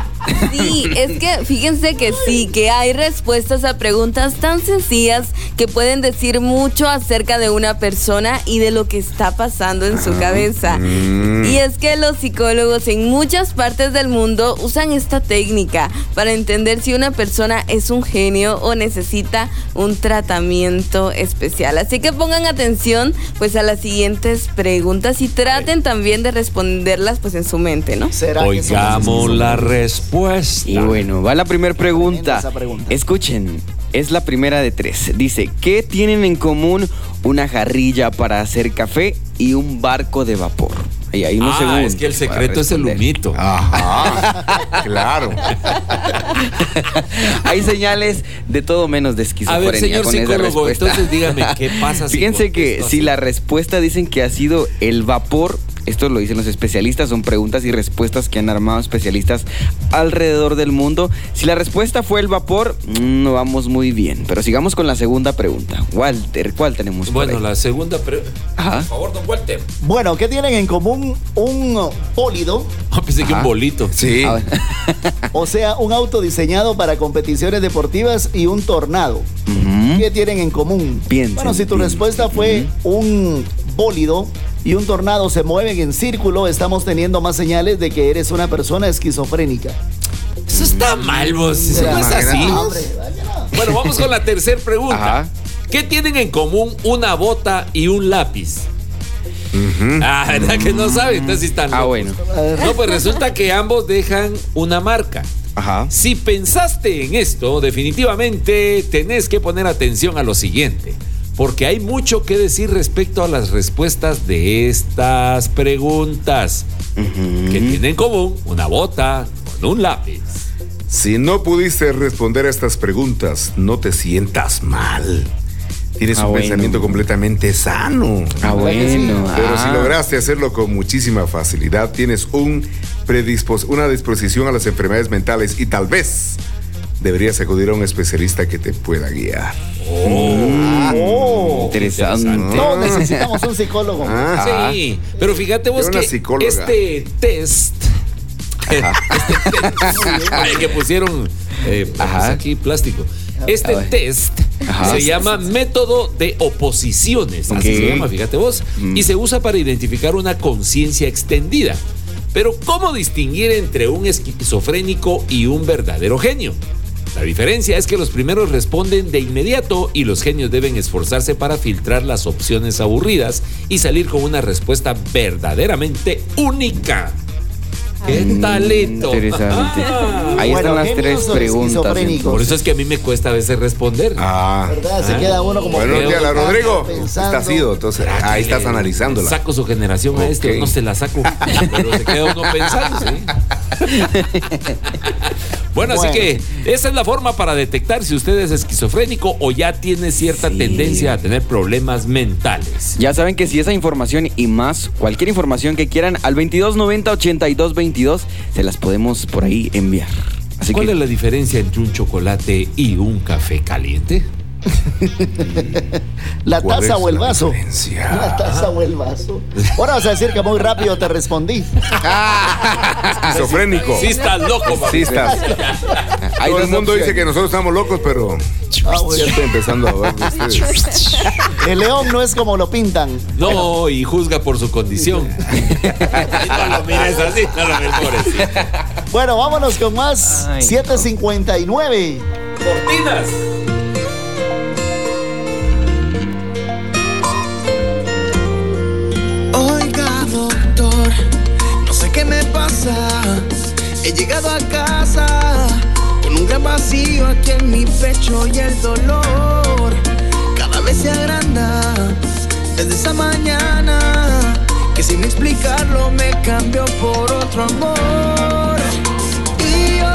Sí, es que fíjense que sí, que hay respuestas a preguntas tan sencillas que pueden decir mucho acerca de una persona y de lo que está pasando en su cabeza. Y es que los psicólogos en muchas partes del mundo usan esta técnica para entender si una persona es un genio o necesita un tratamiento especial. Así que pongan atención pues a las siguientes preguntas y traten también de responderlas pues en su mente, ¿no? Oigamos la respuesta. Y bueno, va la primera pregunta. esa pregunta. Escuchen, es la primera de tres. Dice, ¿qué tienen en común una jarrilla para hacer café y un barco de vapor? Ahí hay unos Ah, es que el secreto es el humito. Ajá, claro. <laughs> Hay señales de todo menos de A esquizofrenia ver, señor con esa psicólogo, respuesta. entonces dígame, ¿qué pasa si <laughs> Fíjense que si la respuesta dicen que ha sido el vapor, esto lo dicen los especialistas, son preguntas y respuestas que han armado especialistas alrededor del mundo. Si la respuesta fue el vapor, mm, no vamos muy bien. Pero sigamos con la segunda pregunta. Walter, ¿cuál tenemos por Bueno, ahí? la segunda pregunta. Ajá. Por favor, don Walter. Bueno, ¿qué tienen en común un pólido? <laughs> Ah, pensé que un bolito. Sí. <laughs> O sea, un auto diseñado para competiciones deportivas y un tornado. ¿Qué tienen en común? Piensen, bueno, si tu piensen. respuesta fue un bólido y un tornado se mueven en círculo, estamos teniendo más señales de que eres una persona esquizofrénica. Eso está mal, vos. Eso no es así. Bueno, vamos con la tercera pregunta. Ajá. ¿Qué tienen en común una bota y un lápiz? Ah, ¿verdad que no saben? Entonces están Ah, bueno. No, pues resulta que ambos dejan una marca. Ajá. Si pensaste en esto, definitivamente tenés que poner atención a lo siguiente, porque hay mucho que decir respecto a las respuestas de estas preguntas, que tienen en común una bota con un lápiz. Si no pudiste responder a estas preguntas, no te sientas mal. Tienes Ah, un bueno. pensamiento completamente sano. Ah, bueno. Pero si ah. lograste hacerlo con muchísima facilidad, tienes un predispos- una disposición a las enfermedades mentales y tal vez deberías acudir a un especialista que te pueda guiar. Oh, Interesante. todos necesitamos un psicólogo. Ah, Sí, pero fíjate vos que psicóloga. este test, <laughs> este test ay, que pusieron eh, pues, Ajá. aquí plástico. Este test Ajá. se llama método de oposiciones, así Ok. se llama, fíjate vos, Mm. y se usa para identificar una conciencia extendida. Pero ¿cómo distinguir entre un esquizofrénico y un verdadero genio? La diferencia es que los primeros responden de inmediato y los genios deben esforzarse para filtrar las opciones aburridas y salir con una respuesta verdaderamente única. ¡Qué talento! Mm, Interesante. Ah. Ahí Bueno, están las tres preguntas. Por eso es que a mí me cuesta a veces responder. Ah. ¿Verdad? Se queda uno como. Buenos días, la Rodrigo. Pensando. Estás ido, entonces ahí estás analizándola. Saco su generación a este, no se la saco, <laughs> pero se queda uno pensando, ¿sí? <laughs> Bueno, así que esa es la forma para detectar si usted es esquizofrénico o ya tiene cierta Sí. tendencia a tener problemas mentales. Ya saben que si esa información y más, cualquier información que quieran, al 2290 8222 se las podemos por ahí enviar. Así ¿Cuál que es la diferencia entre un chocolate y un café caliente? <laughs> La ¿Cuál taza o el vaso. La taza o el vaso. Ahora vas a decir que muy rápido te respondí. <laughs> Esquizofrénico. Sí estás loco, papá. Sí estás. <laughs> Hay Todo el mundo dice que nosotros estamos locos, pero Ah, bueno. ya estoy empezando a ver. El león no es como lo pintan. No, y juzga por su condición. no lo mires así, no lo mires. Bueno, vámonos con más. Ay, 759. Cortinas. He llegado a casa con un gran vacío aquí en mi pecho y el dolor cada vez se agranda desde esa mañana que sin explicarlo me cambió por otro amor. Y yo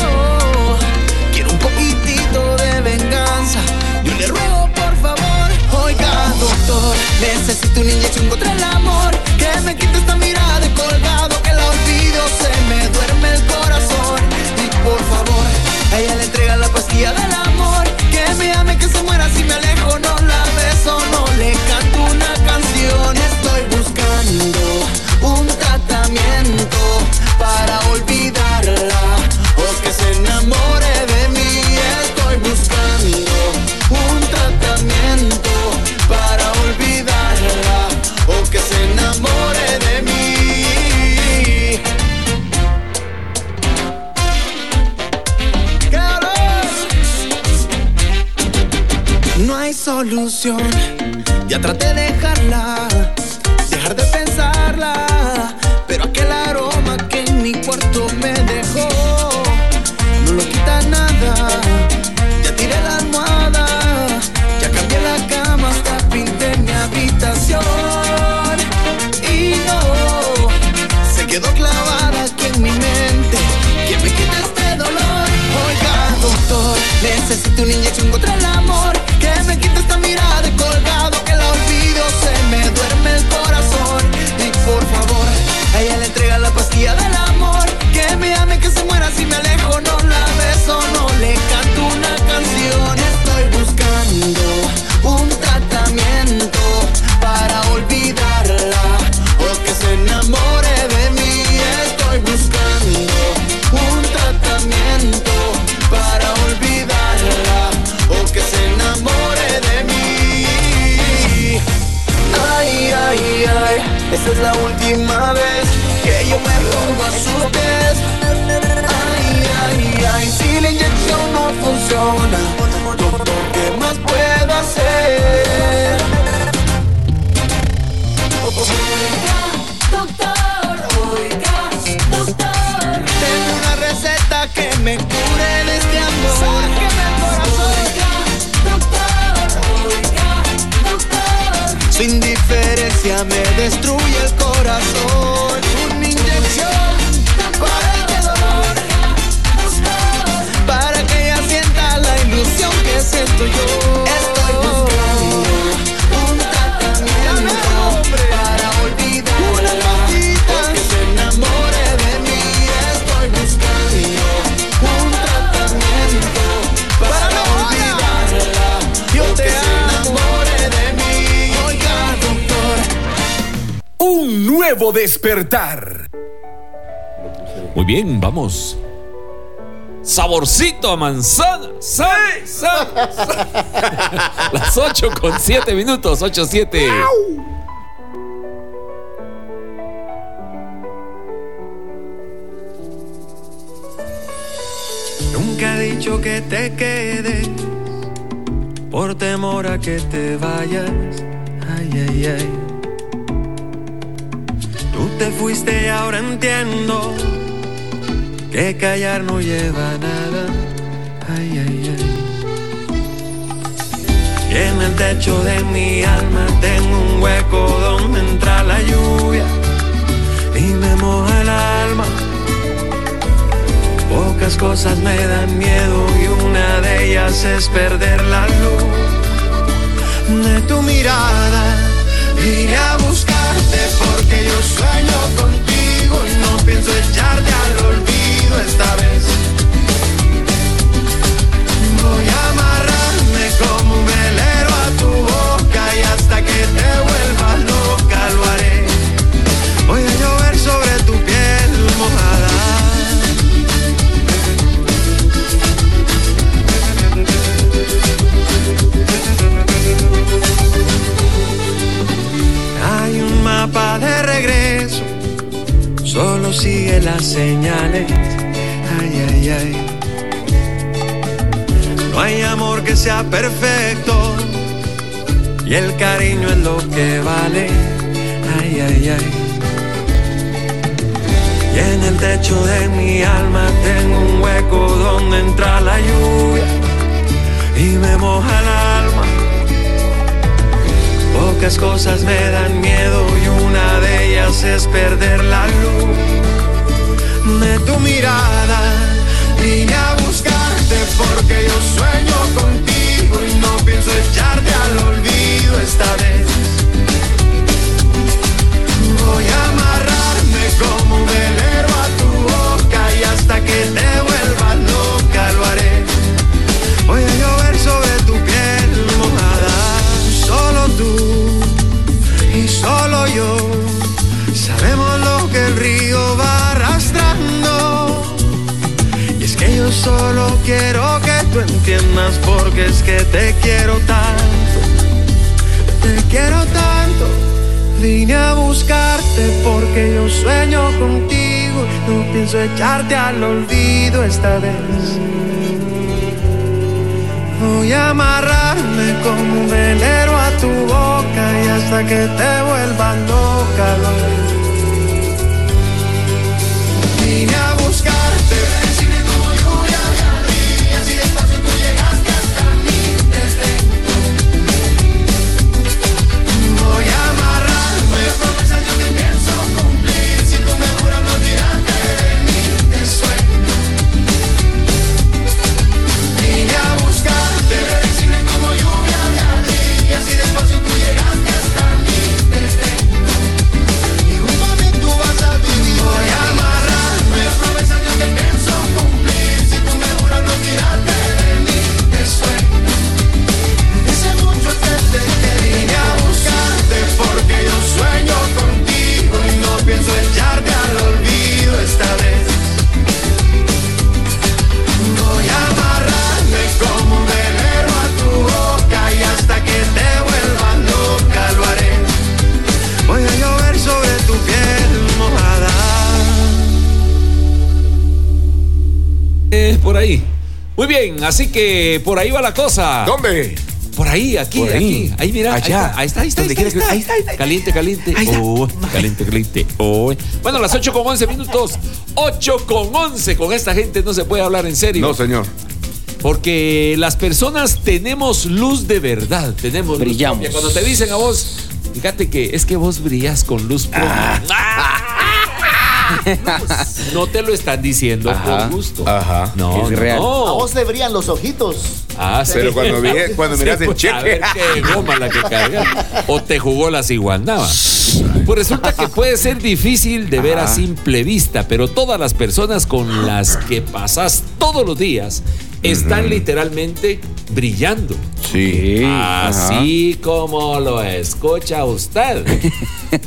quiero un poquitito de venganza. Yo le ruego por favor, oiga doctor, necesito una inyección contra el amor. Que me quite esta mirada de alejo, no la beso, no le canto solución, ya traté de dejarla, dejar de pensarla, despertar. Muy bien, vamos. Saborcito a manzana. Sa- sa- sa- Las 8 con 7 minutos, 8, de mi alma tengo un hueco donde entra la lluvia y me moja el alma. Pocas cosas me dan miedo y una de ellas es perder la luz de tu mirada. Vine a buscarte porque yo sueño contigo y no pienso echarte al olvido esta vez. Voy a amarrarme como un velero que te vuelvas loca lo haré. Voy a llover sobre tu piel mojada. Hay un mapa de regreso, solo sigue las señales. Ay, ay, ay. No hay amor que sea perfecto y el cariño es lo que vale. Ay, ay, ay. Y en el techo de mi alma tengo un hueco donde entra la lluvia y me moja el alma. Pocas cosas me dan miedo y una de ellas es perder la luz de tu mirada. Vine a buscarte porque yo sueño contigo y pienso echarte al olvido esta vez. Voy a amarrarme como un velero a tu boca y hasta que te vuelvas loca lo haré. Voy a llover sobre tu piel mojada. Solo tú y solo yo sabemos lo que el río va arrastrando. Y es que yo solo quiero tú entiendas porque es que te quiero tanto. Te quiero tanto. Vine a buscarte porque yo sueño contigo. No pienso echarte al olvido esta vez. Voy a amarrarme como un velero a tu boca y hasta que te vuelvas loca. lo Muy bien, así que por ahí va la cosa. ¿Dónde? Por ahí, aquí, Por ahí. aquí. Ahí, mira. Allá. Ahí está, ahí está, ahí ¿Dónde está. Ahí está, ahí está, ahí está. Caliente, caliente. Ahí está. Oh, caliente, caliente. Oh. Bueno, las 8 con 11 minutos. 8 con 11. Con esta gente no se puede hablar en serio. No, señor. Porque las personas tenemos luz de verdad. Tenemos luz Brillamos. propia. Cuando te dicen a vos, fíjate que es que vos brillas con luz propia. No te lo están diciendo Ajá. con gusto. Ajá. No, Es no, real. no. A vos te brillan los ojitos. Ah, sí. Pero cuando vi- <laughs> cuando miras el pues, cheque. A ver qué goma la que carga. O te jugó la ciguandaba. Pues resulta que puede ser difícil de ver a simple vista, pero todas las personas con las que pasas todos los días están literalmente brillando. Sí. Así como lo escucha usted. <laughs>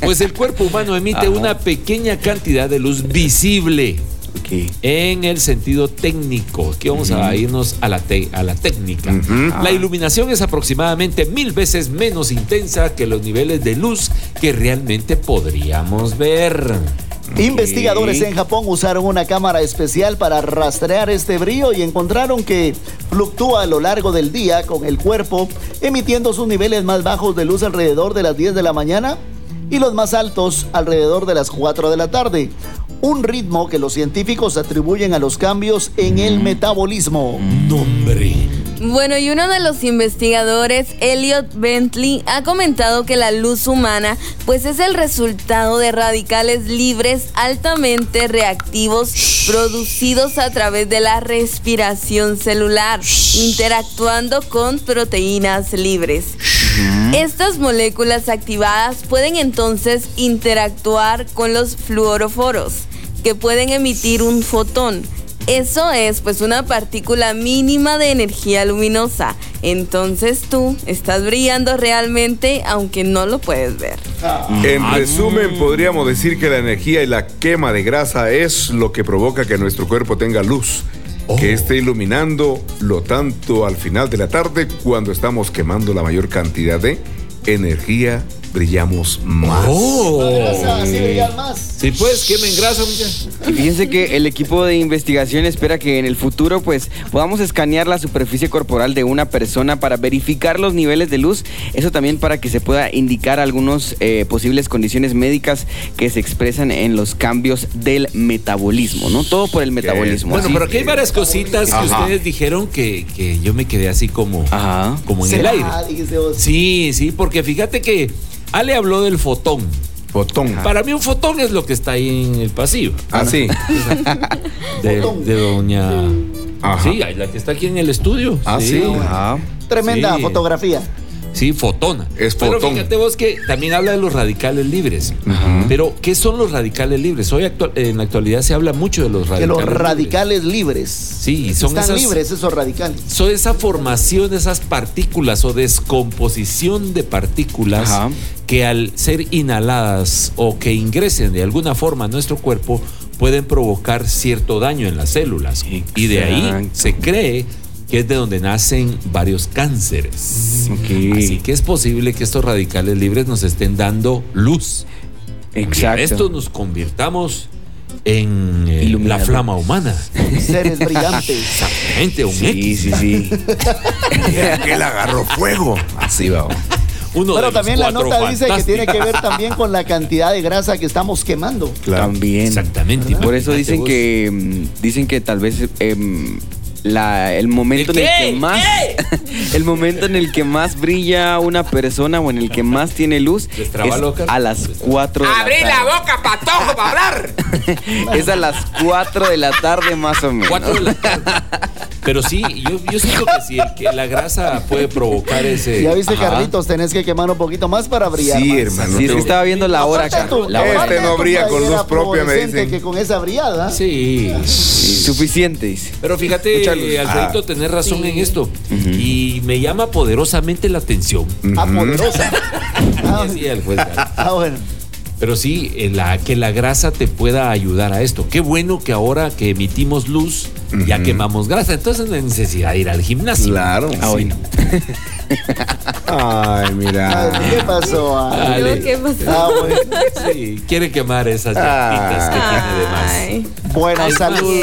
Pues el cuerpo humano emite una pequeña cantidad de luz visible Ok. en el sentido técnico. Aquí vamos a irnos a la, te- a la técnica. Ah. La iluminación es aproximadamente mil veces menos intensa que los niveles de luz que realmente podríamos ver. Investigadores en Japón usaron una cámara especial para rastrear este brillo y encontraron que fluctúa a lo largo del día con el cuerpo, emitiendo sus niveles más bajos de luz alrededor de las 10 de la mañana y los más altos alrededor de las 4 de la tarde. Un ritmo que los científicos atribuyen a los cambios en el metabolismo. Nombre. Bueno, y uno de los investigadores, Elliot Bentley, ha comentado que la luz humana pues es el resultado de radicales libres altamente reactivos producidos a través de la respiración celular, interactuando con proteínas libres. Estas moléculas activadas pueden entonces interactuar con los fluoroforos, que pueden emitir un fotón. Eso es pues una partícula mínima de energía luminosa. Entonces tú estás brillando realmente aunque no lo puedes ver. En resumen, podríamos decir que la energía y la quema de grasa es lo que provoca que nuestro cuerpo tenga luz, que esté iluminando lo tanto al final de la tarde cuando estamos quemando la mayor cantidad de energía, brillamos más. Así brillan más. Si pues, quemen grasa, muchachos. Y fíjense que el equipo de investigación espera que en el futuro pues podamos escanear la superficie corporal de una persona para verificar los niveles de luz. Eso también para que se pueda indicar algunas posibles condiciones médicas que se expresan en los cambios del metabolismo, ¿no? Todo por el metabolismo. Bueno, así. pero aquí hay varias cositas que Ajá. ustedes dijeron que, que yo me quedé así como, como en el aire. Sí, sí, porque fíjate que Ale habló del fotón. Fotón. Para mí un fotón es lo que está ahí en el pasillo. Ah, sí. <laughs> De, de doña... Ajá. Sí, la que está aquí en el estudio. Ah, sí. Tremenda Sí. fotografía. Sí, fotona. Es Pero fotón. fíjate vos que también habla de los radicales libres. Pero, ¿qué son los radicales libres? Hoy actual- en la actualidad se habla mucho de los Que radicales los libres. radicales libres. Sí, son Están esas, libres esos radicales. son esa formación de esas partículas o descomposición de partículas Ajá. que al ser inhaladas o que ingresen de alguna forma a nuestro cuerpo pueden provocar cierto daño en las células. Y de ahí se cree que es de donde nacen varios cánceres. Ok. Así que es posible que estos radicales libres nos estén dando luz. Y Exacto. esto nos convirtamos en eh, la flama humana. <laughs> Seres brillantes. Exactamente, un Sí, X. sí, sí. que él agarró fuego. Así va. Uno de Pero también la nota dice que tiene que ver también con la cantidad de grasa que estamos quemando. Claro. También. Exactamente. Por eso dicen vos. que mm, dicen que tal vez em, la, el momento ¿El en el que más <laughs> el momento en el que más brilla una persona o en el que más tiene luz ¿Les traba es a las 4 de ¡Abrí la la tarde. boca, patojo, para hablar! <laughs> es a las 4 de la tarde más o menos. Cuatro de la tarde. Pero sí, yo, yo siento que sí, que la grasa puede provocar ese. Ya viste, Ajá. Carlitos, tenés que quemar un poquito más para brillar. Sí, más. hermano. Sí, es que estaba viendo la hora La aparte Este no brilla con luz propia, me dicen. Que con esa brillada. Sí. Sí, Suficiente, dice. Pero fíjate, Mucha luz. Alfredito, Ah. tenés razón en esto. Y me llama poderosamente la atención. Ah, poderosa. <laughs> Ah, Decía el juez ah, bueno. Pero sí, en la, que la grasa te pueda ayudar a esto. Qué bueno que ahora que emitimos luz, ya quemamos grasa. Entonces no hay necesidad de ir al gimnasio. Claro. Ah, bueno. <laughs> Ay, mira. Ay, ¿Qué pasó? ah? Dale. ¿Qué pasó? Ah, bueno. Sí, quiere quemar esas Ah. llantitas que tiene de más. Ay, Bueno, Ay, salud.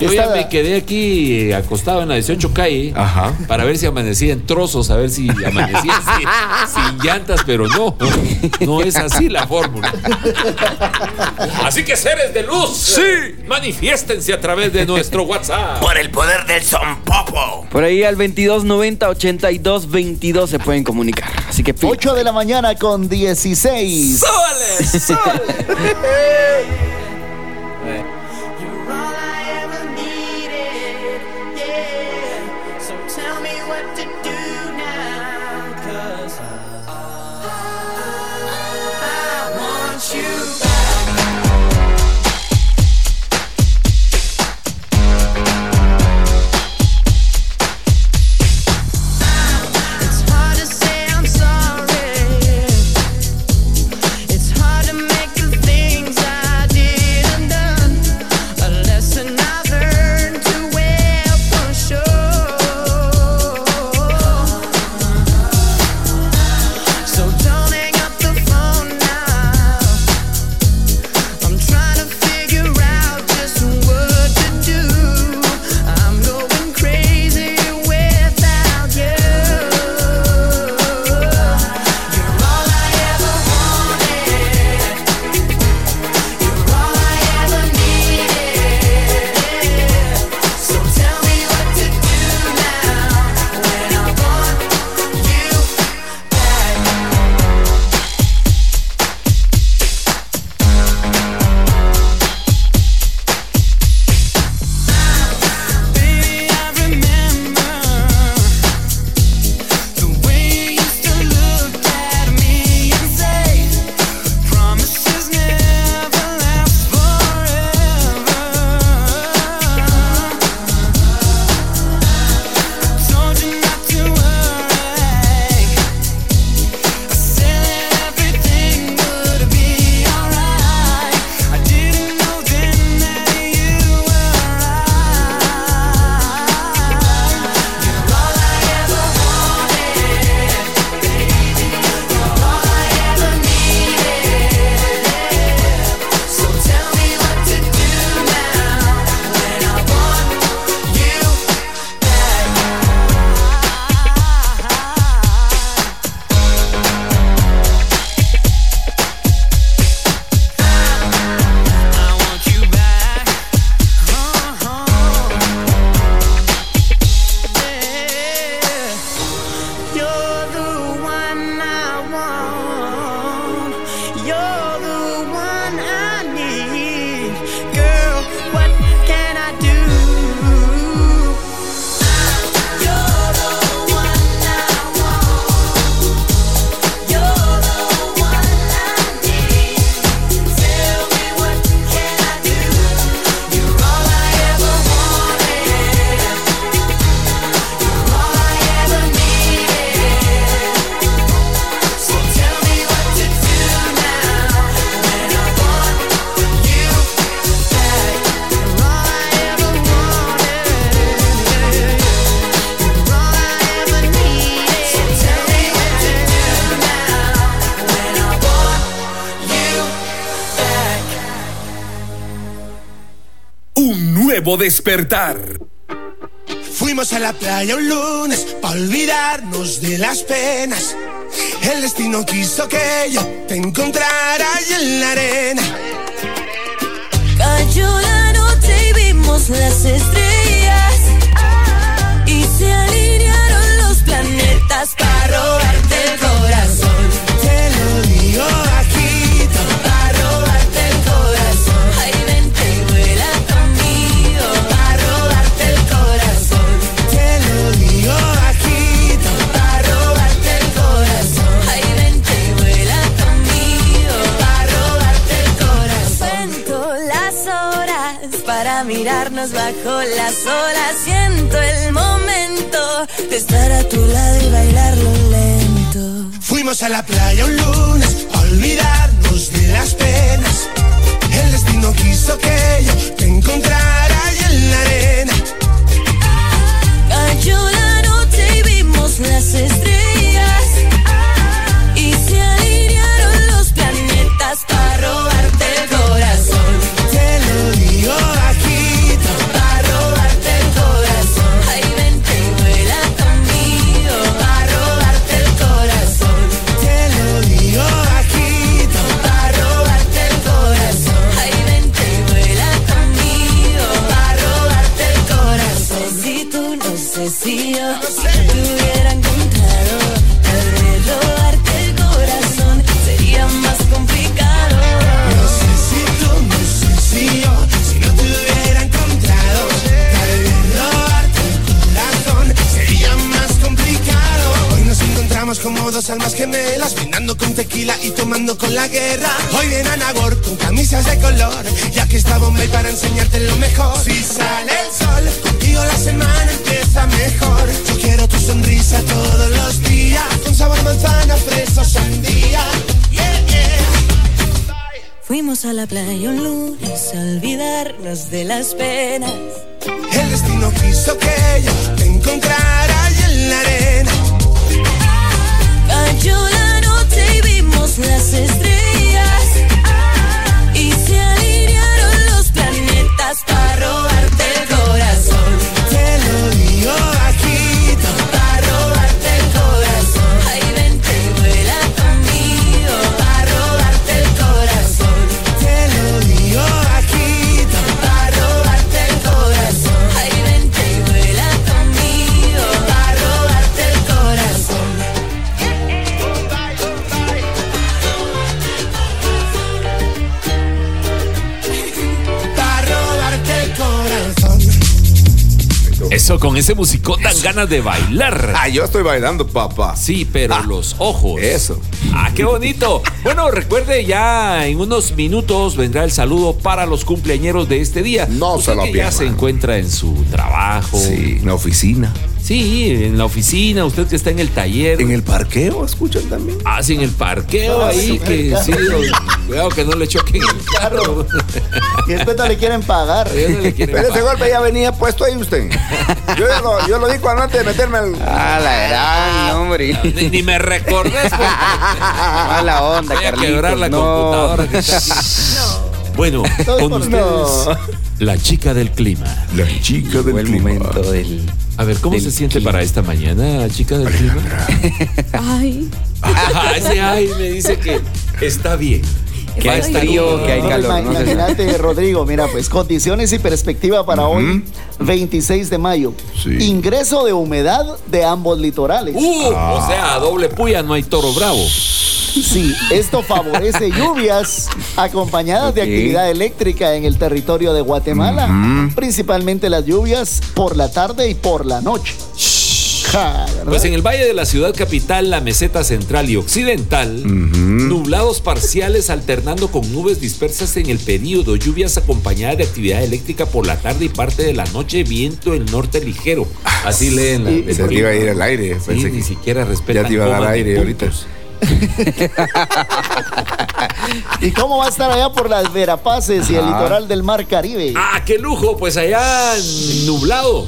Yo ya me quedé aquí acostado en la 18 calle Ajá. para ver si amanecía en trozos, a ver si amanecía sin, <laughs> sin llantas, pero no, no es así la fórmula. Así que seres de luz, sí, manifiéstense a través de nuestro WhatsApp. Por el poder del son popo. Por ahí al 2290 82 22 se pueden comunicar. Así que 8 de la mañana con 16. ¡Sóbale! ¡Sóbale! <laughs> nuevo despertar. Fuimos a la playa un lunes para olvidarnos de las penas. El destino quiso que yo te encontrara ahí en la arena. Cayó la noche y vimos las estrellas y se alinearon bajo las olas. Siento el momento de estar a tu lado y bailarlo lento. Fuimos a la playa un lunes a olvidarnos de las penas. El destino quiso que yo te encontrara ahí en la arena. Cayó la noche y vimos las estrellas gemelas, brindando con tequila y tomando con la guerra. Hoy viene Anagor con camisas de color, ya que está Bombay para enseñarte lo mejor. Si sale el sol, contigo la semana empieza mejor. Yo quiero tu sonrisa todos los días, con sabor manzana, fresa, sandía. Yeah, yeah. Fuimos a la playa un lunes a olvidarnos de las penas. El destino quiso que yo te encontrara ahí en la arena. Con ese musicón dan ganas de bailar. Ah, yo estoy bailando, papá. Sí, pero los ojos. Eso. Ah, qué bonito. Bueno, recuerde, ya en unos minutos vendrá el saludo para los cumpleañeros de este día. No Usted se lo que ya pierda. se encuentra en su trabajo. Sí, en la oficina. Sí, en la oficina, usted que está en el taller. En el parqueo, escuchan también. Ah, sí, en el parqueo Ah, ahí, que sí, cuidado que no le choquen el <laughs> carro. Y después no le quieren pagar. No le quieren Pero ese pagar. golpe ya venía puesto ahí usted. Yo lo, yo lo antes de meterme al. Ah, la gran, hombre. Ni, ni me recordes. <laughs> porque Mala onda, Voy a Carlitos. quebrar la no. computadora que está aquí. <laughs> Bueno, con ustedes, no. la chica del clima. La chica del Fue el clima. momento del. A ver, ¿cómo se siente clima. para esta mañana, chica del clima? Ay, ese ay me dice que está bien. Que hay frío, que hay calor. No. Imagínate, Rodrigo, mira, pues condiciones y perspectiva para hoy, 26 de mayo. Sí. Ingreso de humedad de ambos litorales. Uh, o sea, a doble puya no hay toro bravo. Sí, esto favorece lluvias acompañadas de actividad eléctrica en el territorio de Guatemala, principalmente las lluvias por la tarde y por la noche. Pues en el valle de la ciudad capital, la meseta central y occidental, nublados parciales alternando con nubes dispersas en el periodo, lluvias acompañadas de actividad eléctrica por la tarde y parte de la noche, viento del norte ligero. Así leen la. Se te iba a ir al aire. Sí, ni siquiera respetan ya te iba a dar aire ahorita. puntos. <laughs> ¿Y cómo va a estar allá por las Verapaces y el litoral del Mar Caribe? ¡Ah, qué lujo! Pues allá nublado.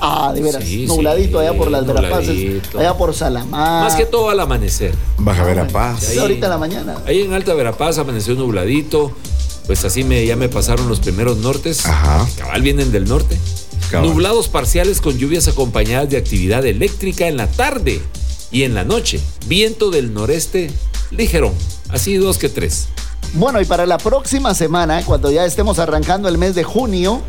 Ah, de veras, Sí, nubladito sí, allá por las Verapaces, allá por Salamá. Más que todo al amanecer. Baja ver a paz. Sí, ahí- ahorita en la mañana. Ahí en Alta Verapaz amaneció nubladito. Pues así me, ya me pasaron los primeros nortes. Ajá. Cabal vienen del norte. Cabal. Nublados parciales con lluvias acompañadas de actividad eléctrica en la tarde y en la noche. Viento del noreste ligerón. Así dos que tres. Bueno, y para la próxima semana, cuando ya estemos arrancando el mes de junio,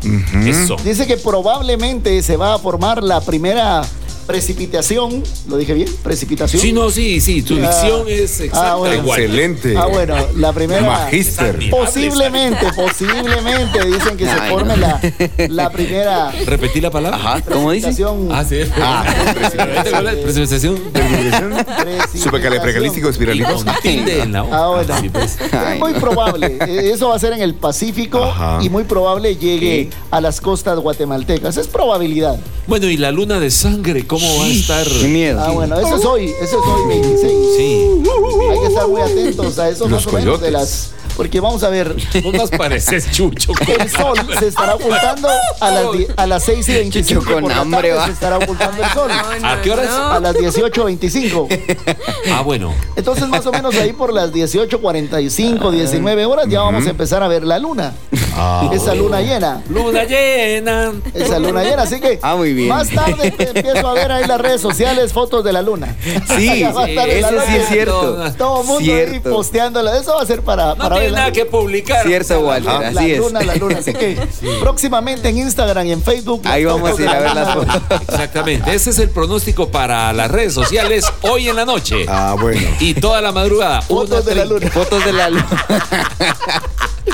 Eso. dice que probablemente se va a formar la primera precipitación. ¿Lo dije bien? Precipitación. Sí, no, sí, sí. Tu Ah, dicción es exacta. ah, bueno. igual. Excelente. Ah, bueno, la primera. Magíster. Posiblemente, posiblemente dicen que se forme no. la, la primera ¿Repetí la palabra? Ajá, ¿cómo dice? precipitación. Ah, sí. Precipitación. precipitación. Supercalifragilístico espiralito. Ah, bueno. Sí, pues. Es muy probable. Eh, Eso va a ser en el Pacífico Ajá. y muy probable llegue a las costas guatemaltecas. Es probabilidad. Bueno, y la luna de sangre, ¿cómo va a estar? Qué miedo. Ah, bueno, eso es hoy. Eso es hoy 26. Sí. Hay que estar muy atentos a eso Los más o menos de las. Porque vamos a ver, <laughs> No nos pareces chucho. el sol se estará ocultando a las, die- a las 6 y 25 Chucho con por la hambre, tarde va. se estará ocultando el sol. <laughs> ¿A qué horas? A las 18.25. <laughs> Ah, bueno. Entonces, más o menos ahí por las 18.45, 19 horas, ya vamos a empezar a ver la luna. Ah. Esa luna llena. Luna llena. Esa luna llena. Así que Ah, muy bien. más tarde <laughs> empiezo a ver ahí las redes sociales fotos de la luna. Sí, <laughs> la eso sí es cierto. Todo el mundo ahí Cierto. posteándola. Eso va a ser para, No para tiene ver la- nada que publicar. Cierto, Walter, la, así es. luna, la luna. Así que <laughs> próximamente en Instagram y en Facebook. Ahí vamos a ir a la ver las fotos. Exactamente. Ese es el pronóstico para las redes sociales hoy en la noche. Ah, bueno. Y toda la madrugada. Fotos de la 1:30. luna. Fotos de la luna.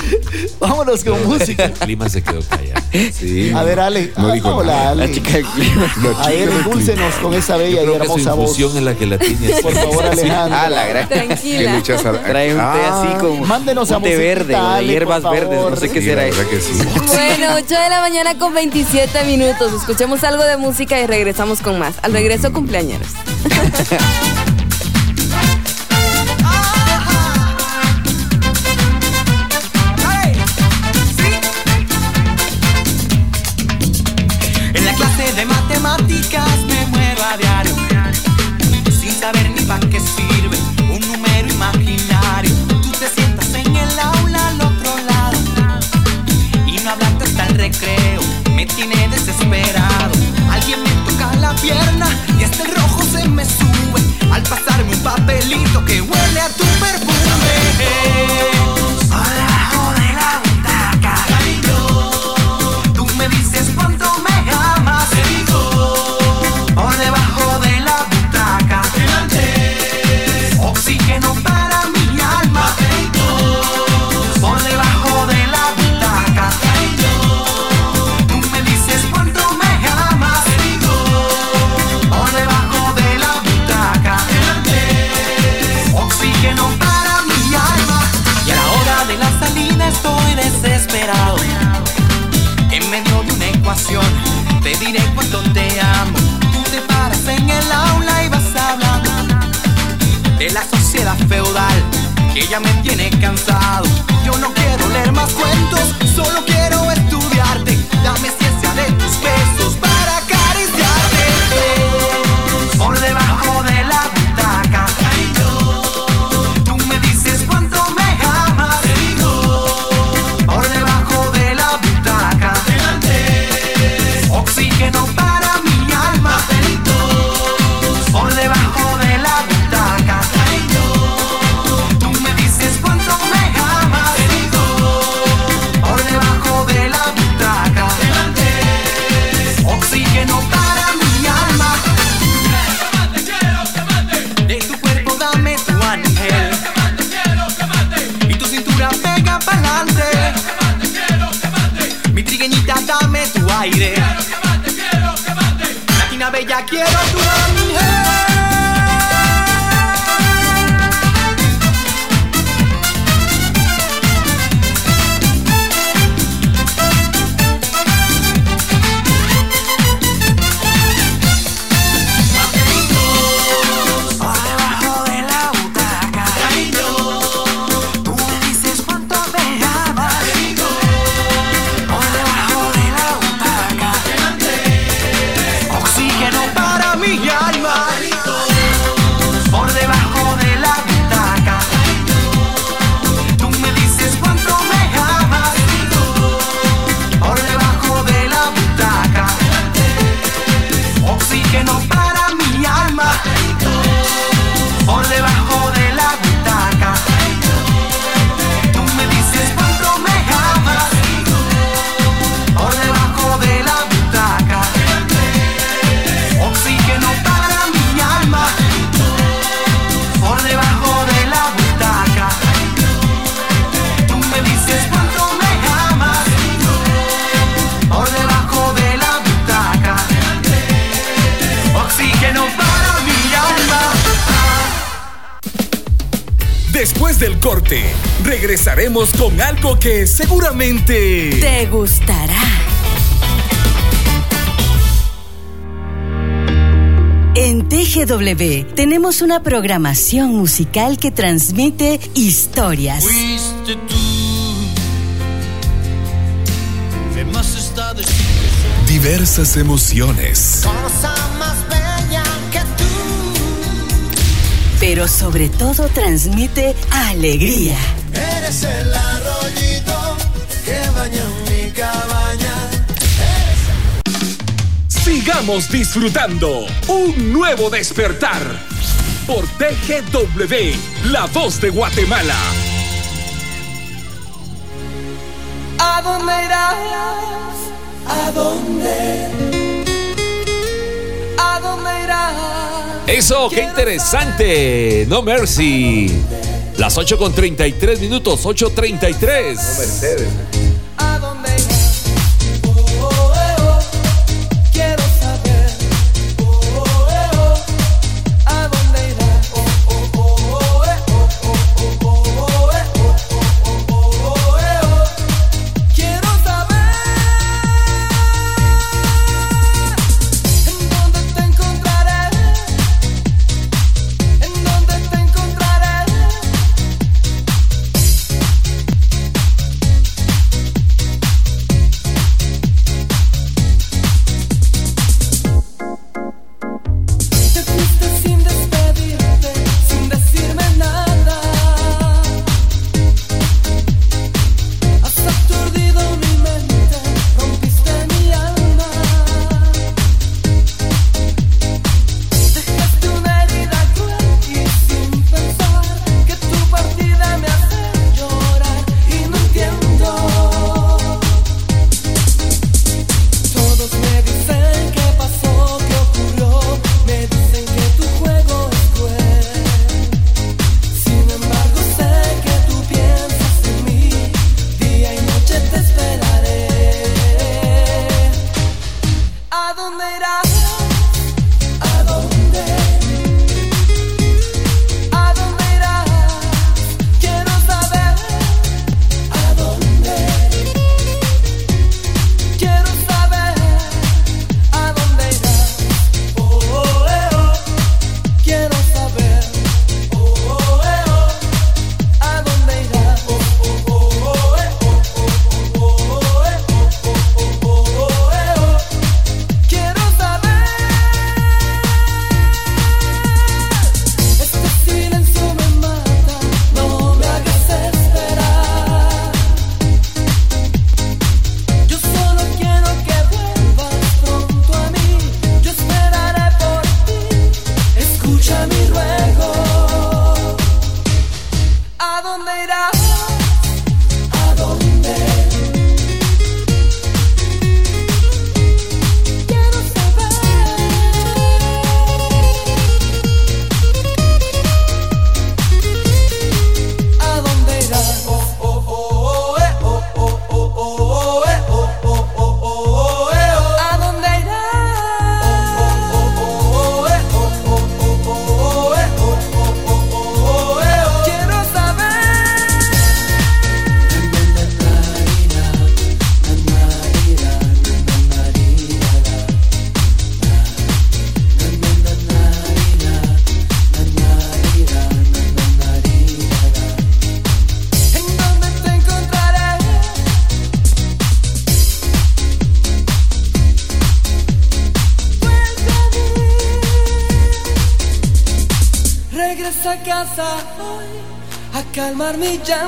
<laughs> Vámonos con música. El clima se quedó callado. Sí. A ver, Ale. No Ah, dijo hola, nada. Ale. La chica del clima. A ver, endúlcenos con esa bella Yo y creo que su hermosa voz. es la que la tiene. Por favor, Alejandro. Ah, la gran. Tranquila. a- Trae un té así como. Mándenos a un té musiquita, verde, Ale, hierbas verdes. No sé qué sí, será eso. verdad que sí. Bueno, 8 de la mañana con 27 minutos. Escuchemos algo de música y regresamos con más. Al regreso, cumpleañeros. <laughs> y hasta el rojo se me sube. Al pasarme un papelito que huele a tu perfume te diré cuánto te amo. Tú te paras en el aula y vas hablando de la sociedad feudal que ya me tiene cansado. Yo no quiero leer más cuentos, solo quiero dame tu aire. Latina bella, quiero tu. Regresaremos con algo que seguramente Te gustará. En TGW tenemos una programación musical que transmite historias, Fuiste tú. Me más está de diversas emociones, Cosa más bella que tú. pero sobre todo transmite alegría. sigamos disfrutando un nuevo despertar por TGW, La Voz de Guatemala. ¿A dónde irás? ¿A dónde? ¿A dónde irás? Eso, qué interesante. No Mercy. Las 8 con 33 minutos, 8.33. No Mercedes. me llanto.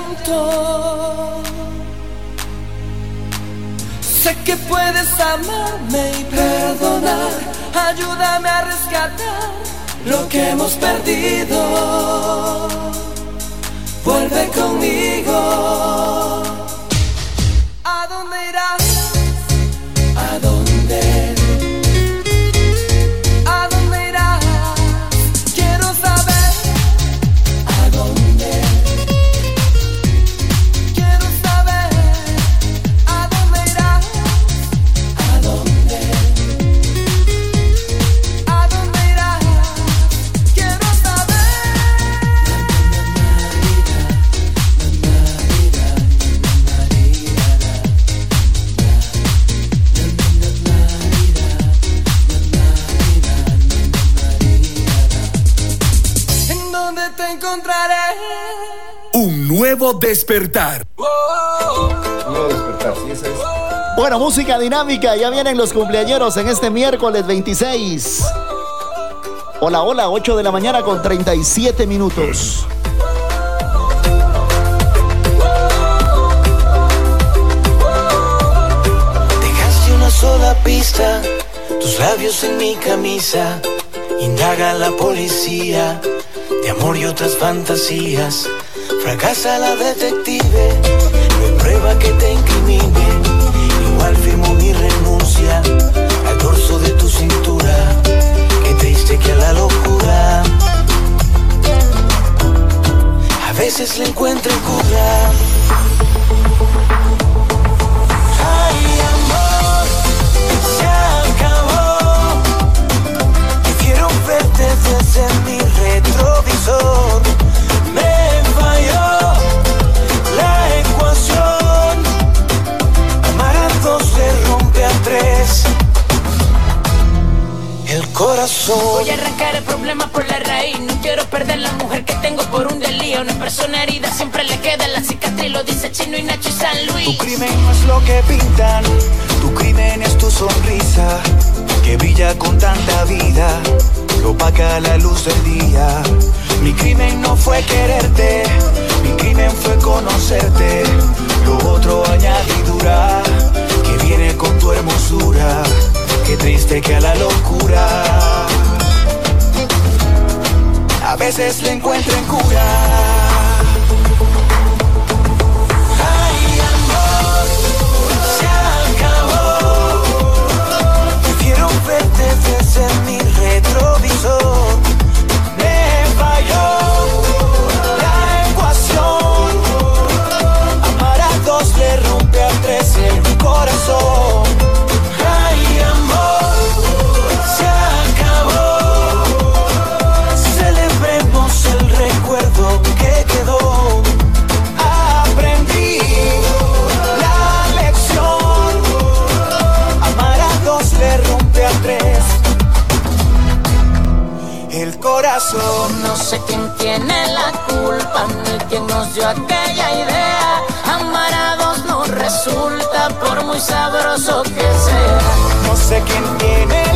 Nuevo despertar. Bueno, música dinámica, ya vienen los cumpleañeros en este miércoles 26. Hola, hola, 8 de la mañana con 37 minutos. Dejaste una sola pista, tus labios en mi camisa, indaga la policía de amor y otras fantasías Fracasa la detective, no hay prueba que te incrimine. Igual firmo mi renuncia al dorso de tu cintura. Qué triste que a la locura. A veces le encuentro cura. Ay, amor, se acabó. Quiero verte desde mi retrovisor Voy a arrancar el problema por la raíz. No quiero perder la mujer que tengo por un delío. Una persona herida siempre le queda la cicatriz. Lo dice Chino y Nacho y San Luis. Tu crimen no es lo que pintan, tu crimen es tu sonrisa, que brilla con tanta vida, lo opaca la luz del día. Mi crimen no fue quererte, mi crimen fue conocerte, lo otro añadidura, que viene con tu hermosura, qué triste que a la locura. A veces le encuentren cura. Ay, amor, se acabó. Prefiero verte desde mi retrovisor. Quién nos dio aquella idea. Amar a dos no resulta por muy sabroso que sea. No sé quién tiene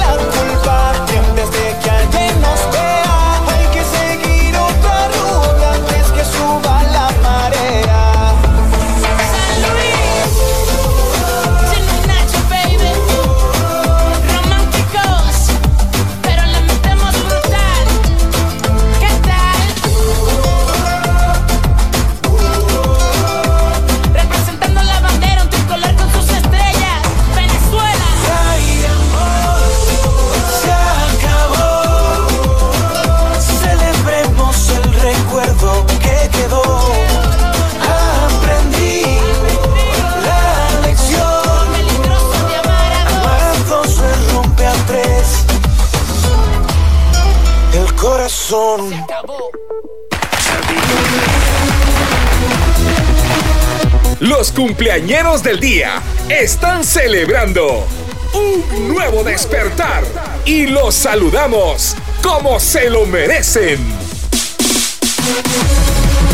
Los cumpleañeros del día están celebrando un nuevo despertar y los saludamos como se lo merecen.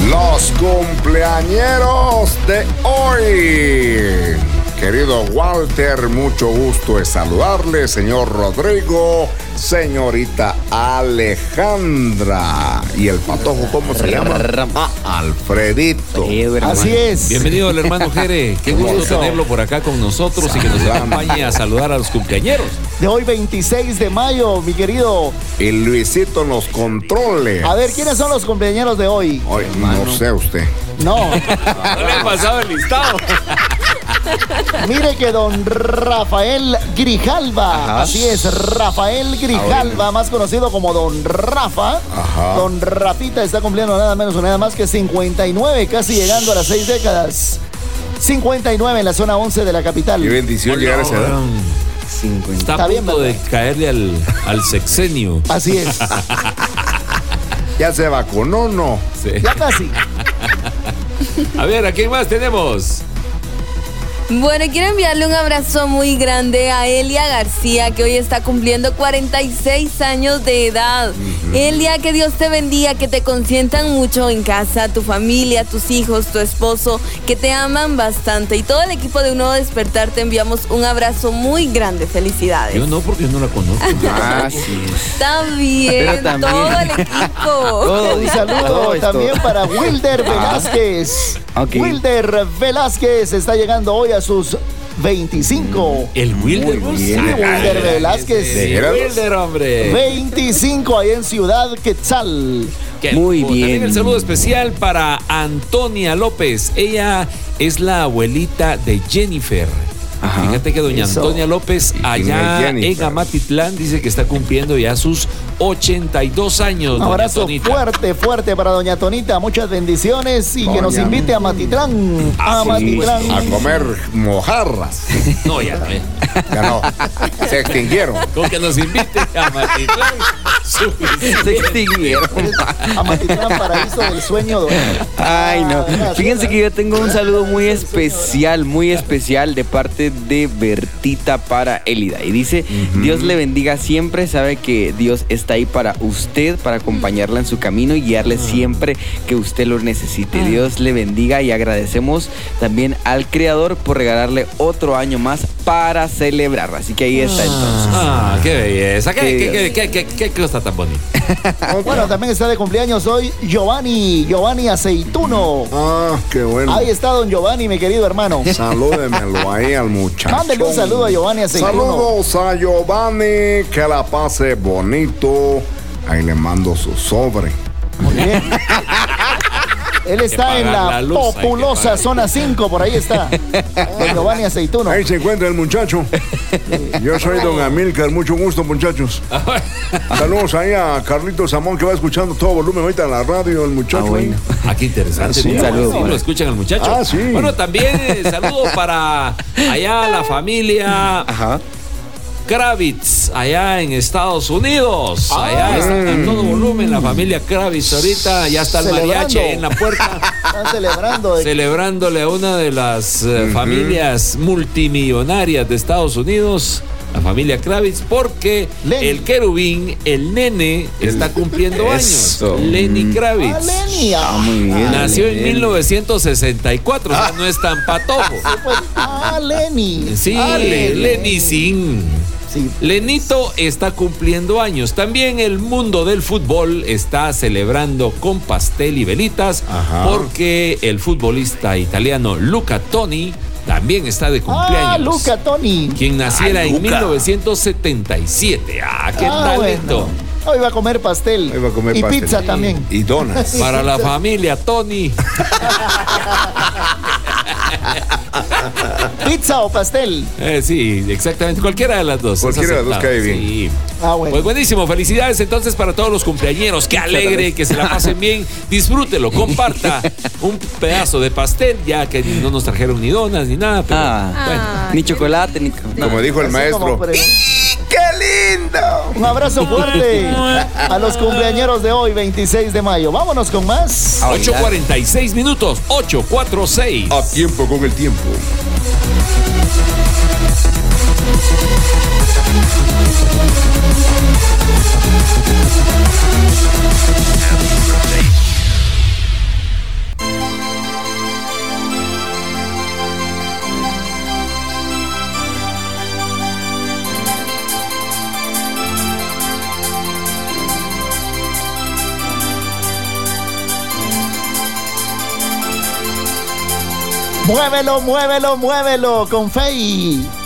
Los cumpleañeros de hoy. Querido Walter, mucho gusto de saludarle, señor Rodrigo, señorita Alejandra. ¿Y el patojo cómo se llama? Ah, Alfredito. Así es. Bienvenido al hermano Jere. Qué gusto Eso. tenerlo por acá con nosotros y que nos acompañe a saludar a los cumpleañeros. De hoy 26 de mayo, mi querido. Y Luisito nos controle. A ver, ¿quiénes son los cumpleaños de hoy? Hoy, no sé usted. No. <laughs> No le he pasado el listado. <laughs> Mire que don Rafael Grijalva, Ajá. así es, Rafael Grijalva, más conocido como don Rafa, Ajá. don Rafita está cumpliendo nada menos o nada más que 59, casi llegando a las seis décadas. 59 en la zona 11 de la capital. Qué bendición llegar a esa edad. Está a Está bien, punto de caerle al, al sexenio. Así es. <laughs> Ya se vacunó, ¿no? Sí. Ya casi. A ver, ¿a quién más tenemos? Bueno, quiero enviarle un abrazo muy grande a Elia García, que hoy está cumpliendo 46 años de edad. Elia, que Dios te bendiga, que te consientan mucho en casa, tu familia, tus hijos, tu esposo, que te aman bastante. Y todo el equipo de Un Nuevo Despertar te enviamos un abrazo muy grande. Felicidades. Yo no, porque yo no la conozco. Ah, sí. Está bien, Pero también- todo el equipo. Todo, Un saludo esto. también para Wilder Velázquez. Ok. Wilder Velázquez está llegando hoy a sus 25. El Wilder. Bien. Wilder Velázquez. Wilder, hombre. 25 ahí en Ciudad Quetzal. Muy lujo. También bien. el saludo especial para Antonia López. Ella es la abuelita de Jennifer. Ajá. Fíjate que doña Eso. Antonia López ¿Y quién allá en? Amatitlán dice que está cumpliendo ya sus 82 años. Un doña abrazo Tonita. fuerte, fuerte para Doña Tonita. Muchas bendiciones y que Doña- nos invite a Matitlán. A sí, Matitlán. A comer mojarras. No, ya no. ya. No. Se extinguieron. Con que nos invite a Matitlán. <laughs> Se extinguieron. Amatitlán, paraíso del sueño dorado. Ay, no. Fíjense que yo tengo un saludo muy especial, muy especial de parte de Bertita para Elida. Y dice, Dios le bendiga siempre, sabe que Dios está ahí para usted, para acompañarla en su camino y guiarle siempre que usted lo necesite. Dios le bendiga y agradecemos también al Creador por regalarle otro año más para celebrar. Así que ahí está entonces. Ah, qué belleza. Qué, qué, qué, qué, qué- qué cosa tan bonita. <laughs> Bueno, también está de cumpleaños hoy Giovanni, Giovanni Aceituno. Ah, qué bueno. Ahí está don Giovanni, mi querido hermano. Salúdemelo ahí al muchacho. Mándele un saludo a Giovanni Aceituno. Saludos a Giovanni, que la pase bonito. Ahí le mando su sobre. Muy bien. <laughs> Él está en la, luz, populosa zona 5, por ahí está. <laughs> Giovanni Aceituno. Ahí se encuentra el muchacho. <laughs> Yo soy don Amilcar, mucho gusto, muchachos. Saludos ahí a Carlitos Samón, que va escuchando todo volumen ahorita en la radio, el muchacho. ahí. Ah, qué interesante. Ah, sí, saludo, sí, lo escuchan al muchacho. Ah, sí. Bueno, también eh, saludo para allá la familia Kravitz, allá en Estados Unidos. Allá Ah. están a todo volumen la familia Kravitz. Ahorita ya está el mariachi en la puerta. <laughs> Están celebrando. de- celebrándole a una de las eh, familias multimillonarias de Estados Unidos, la familia Kravitz, porque el querubín, el nene, está cumpliendo <laughs> años. Lenny Kravitz. Ah, Lenny, ah. muy bien. Nació en Lenny. 1964, o sea, no es tan patojo. Pues, ah, Lenny. Sí, Ah, Lenny Sin. Lenito está cumpliendo años. También el mundo del fútbol está celebrando con pastel y velitas porque el futbolista italiano Luca Toni también está de cumpleaños. Ah, Luca Toni. Quien naciera Ah, en Luca. 1977. Ah, qué Ah, talento. bueno. Hoy va a comer pastel. Hoy va a comer y pastel. pizza también. Y donas. Para la <laughs> familia Tony. <laughs> <laughs> ¿Pizza o pastel? Eh, sí, exactamente. Cualquiera de las dos. Cualquiera de las dos cae bien. sí. Ah, bueno. Pues buenísimo, felicidades entonces para todos los cumpleañeros. Qué alegre, que se la pasen bien. Disfrútelo, comparta <laughs> un pedazo de pastel, ya que no nos trajeron ni donas ni nada. Pero Ah, bueno. Ni chocolate, ni... Como dijo el Así maestro. ¡Qué lindo! Un abrazo fuerte a los cumpleañeros de hoy, 26 de mayo. Vámonos con más. 8.46 minutos, 8.46. A tiempo con el tiempo. Muévelo, muévelo, muévelo con Fey.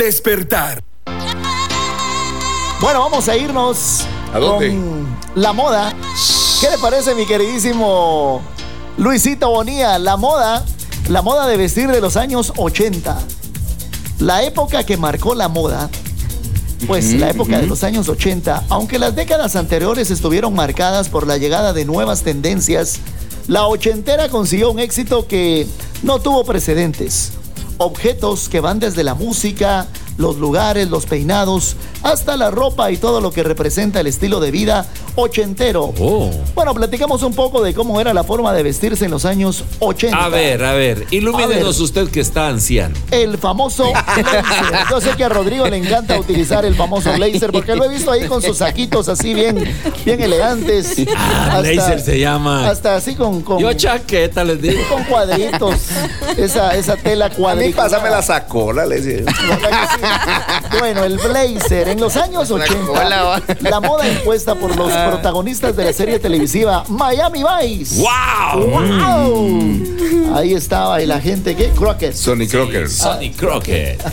Despertar. Bueno, vamos a irnos ¿A dónde? con la moda. ¿Qué le parece, mi queridísimo Luisito Bonía? La moda, la moda de vestir de los años 80. La época que marcó la moda, pues la época de los años 80, aunque las décadas anteriores estuvieron marcadas por la llegada de nuevas tendencias, la ochentera consiguió un éxito que no tuvo precedentes. Objetos que van desde la música, los lugares, los peinados, hasta la ropa y todo lo que representa el estilo de vida ochentero. Oh. Bueno, platicamos un poco de cómo era la forma de vestirse en los años 80. A ver, a ver, ilumínenos A ver. usted que está anciano. El famoso blazer. Yo sé que a Rodrigo le encanta utilizar el famoso blazer porque lo he visto ahí con sus saquitos así bien, bien elegantes. Ah, blazer se llama. Hasta así con, con, Yo chaqueta les digo. con cuadritos. Esa, esa tela A mí pásame la sacola, le decía. <laughs> Bueno, el blazer. En los años 80, la moda impuesta por los protagonistas de la serie televisiva Miami Vice. ¡Wow! ¡Wow! Ahí estaba el agente, ¿qué? Crockett. Sonny Crocker. Sonny Crockett. <laughs>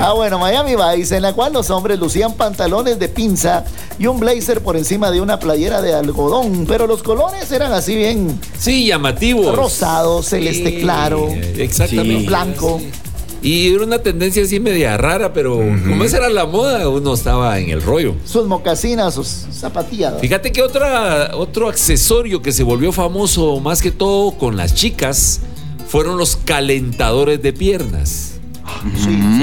Ah, bueno, Miami Vice, en la cual los hombres lucían pantalones de pinza y un blazer por encima de una playera de algodón, pero los colores eran así bien Sí, llamativos. rosado, celeste claro, Exactamente. blanco. Y era una tendencia así media rara, pero como esa era la moda, uno estaba en el rollo. Sus mocasinas, sus zapatillas. Fíjate que otra, otro accesorio que se volvió famoso más que todo con las chicas fueron los calentadores de piernas.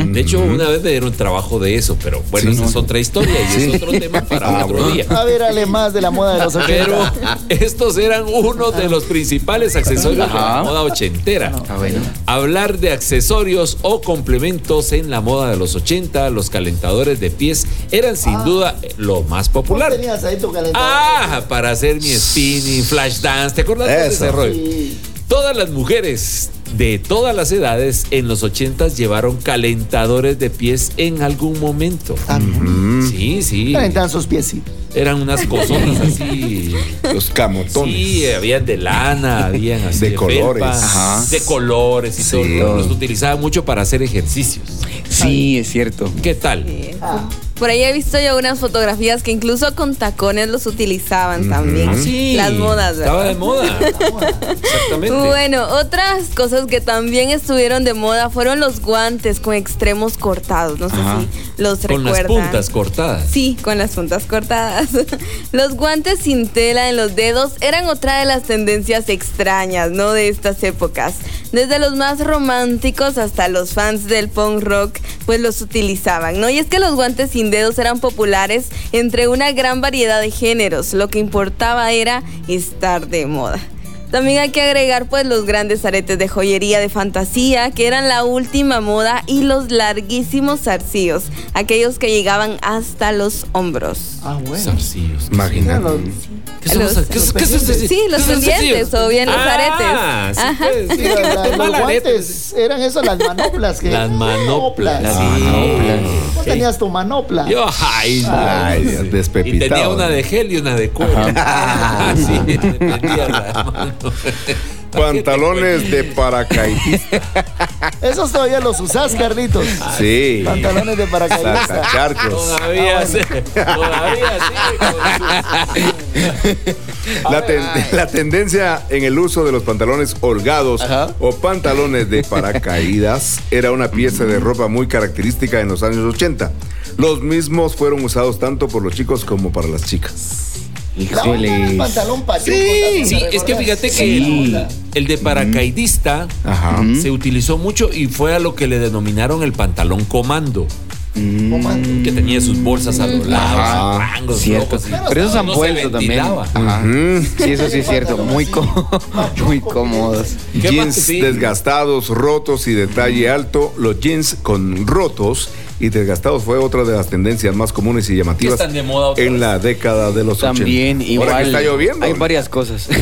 De hecho, una vez me dieron trabajo de eso, pero bueno, esa es otra historia y Sí. es otro tema para Ah, otro día. A ver, ale más de la moda de los 80. Pero estos eran uno de los principales accesorios de la moda ochentera. Ah, bueno. Hablar de accesorios o complementos en la moda de los 80, los calentadores de pies eran sin duda lo más ¿Vos popular. tenías ahí tu calentador? Ah, para hacer mi spinning, flash dance, ¿te acuerdas de ese rollo? Sí. Todas las mujeres de todas las edades en los 80 llevaron calentadores de pies en algún momento. Sí, sí. Calentaban sus piecitos. Eran unas cosonas <laughs> así. Los camotones. Sí, habían de lana, habían así De de, colores. Ajá. de colores y Sí. todo. Los utilizaban mucho para hacer ejercicios. Sí, es cierto. ¿Qué tal? Por ahí he visto yo unas fotografías que incluso con tacones los utilizaban también. Sí, Las modas, Estaba ¿verdad? de moda. <laughs> Exactamente. Bueno, otras cosas que también estuvieron de moda fueron los guantes con extremos cortados. No sé Ajá. si los Con las recuerdan. puntas cortadas. Sí, con las puntas cortadas. <laughs> Los guantes sin tela en los dedos eran otra de las tendencias extrañas, ¿no? De estas épocas. Desde los más románticos hasta los fans del punk rock, pues los utilizaban, ¿no? Y es que los guantes sin dedos eran populares entre una gran variedad de géneros. Lo que importaba era estar de moda. También hay que agregar pues los grandes aretes de joyería de fantasía que eran la última moda y los larguísimos zarcillos, aquellos que llegaban hasta los hombros. Ah, bueno. Zarcillos. Imagínate. ¿Qué son Los- qué qué Sí, los pendientes o bien los Ah, aretes. Ajá. pues, sí, Sí, la- la- <laughs> los guantes eran eso, las manoplas. Que, Las manoplas. Manoplas. Sí. ¿Vos tenías tu manopla? Yo, ay. Ay, Dios, Y despepitado. tenía una de gel y una de cuero. Ah, <laughs> sí, la. Pantalones de paracaidista. <laughs> Esos todavía los usás, Carlitos. Sí. Pantalones de paracaidista. Sacacharcos. Todavía sí. Todavía La, ten- la tendencia en el uso de los pantalones holgados o pantalones de paracaídas era una pieza de ropa muy característica en los años 80. Los mismos fueron usados tanto por los chicos como para las chicas. La onda era el pantalón pachuco. Sí, ¿no? sí, ¿Te es que fíjate que Sí. el, el de paracaidista Ajá. se utilizó mucho y fue a lo que le denominaron el pantalón comando. Que tenía sus bolsas a los lados, Ajá, rangos, cierto. rojos y- Pero esos han no vuelto también. Ajá. Sí, eso sí es cierto. Muy, có- muy cómodos. ¿Qué Jeans? Sí. desgastados, rotos y de talle alto. Los jeans con rotos y desgastados fue otra de las tendencias más comunes y llamativas están de moda en vez. la década de los 80. También, igual. Ahora que está lloviendo. Hay varias cosas. <laughs>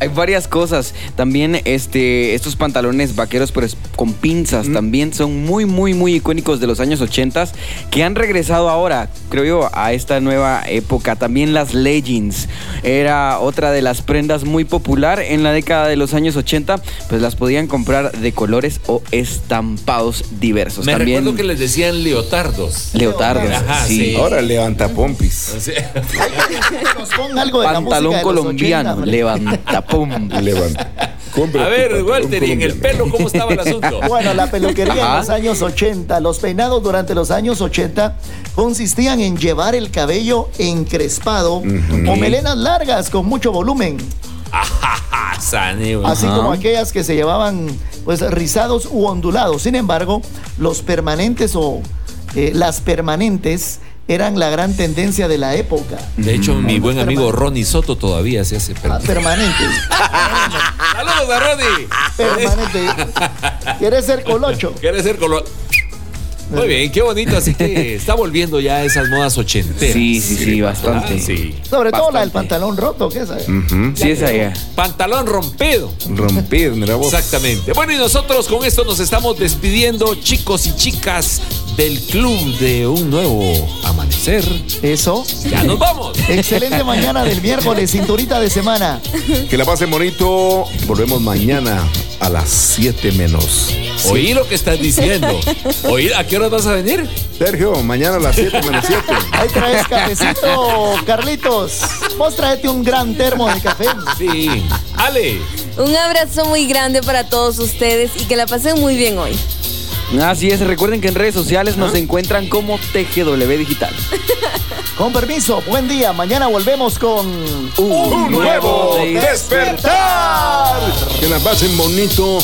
hay varias cosas. También este, estos pantalones vaqueros, pero es- con pinzas, también son muy, muy, muy icónicos de los años 80 que han regresado ahora, creo yo, a esta nueva época. También las leggings. Era otra de las prendas muy popular en la década de los años 80. Pues las podían comprar de colores o estampados diversos. Me también recuerdo que les decían leotardos. leotardos. Ajá, sí. sí. Ahora levanta pompis. <laughs> Nos algo de Pantalón colombiano, 80, hombre. levanta pum. Levanta. Compra a ver, Walter, ¿y en el pelo cómo estaba el asunto? <laughs> Bueno, la peluquería en los años 80, los peinados durante los años 80 consistían en llevar el cabello encrespado o melenas largas con mucho volumen, así como aquellas que se llevaban pues rizados u ondulados. Sin embargo, los permanentes o eh, las permanentes eran la gran tendencia de la época. De hecho, mi buen amigo. Ronnie Soto todavía se hace Ah, permanente. <laughs> ¡Saludos a Ronnie! Permanente. ¿Quieres ser colocho? ¿Quieres ser color? Muy bien, qué bonito. Así que <laughs> está volviendo ya esas modas ochenteras. Sí, sí, sí, bastante. Ah, sí. Sobre todo la del pantalón roto, ¿qué es? Sí, esa ya. Pantalón rompido. Rompido, mira vos. Exactamente. Bueno, y nosotros con esto nos estamos despidiendo, chicos y chicas del club de un nuevo amanecer. Eso. Ya nos vamos. <laughs> Excelente mañana del miércoles, cinturita de semana. Que la pasen bonito. Volvemos mañana a las 7 menos. Oí lo que estás diciendo. Oí, ¿a qué hora vas a venir? Sergio, mañana a las 7 menos 7. <laughs> Ahí traes cafecito, Carlitos. Vos traete un gran termo de café. Sí. Ale. Un abrazo muy grande para todos ustedes y que la pasen muy bien hoy. Así es, recuerden que en redes sociales nos encuentran como TGW Digital. <laughs> Con permiso, buen día. Mañana volvemos con Un nuevo despertar. Que la pasen bonito.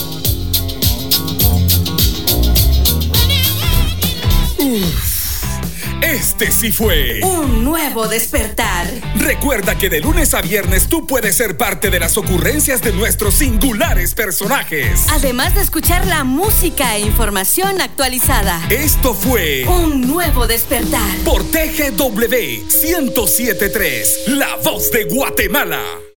Este sí fue. Un nuevo despertar. Recuerda que de lunes a viernes tú puedes ser parte de las ocurrencias de nuestros singulares personajes. Además de escuchar la música e información actualizada. Esto fue Un nuevo despertar. por TGW 1073, La Voz de Guatemala.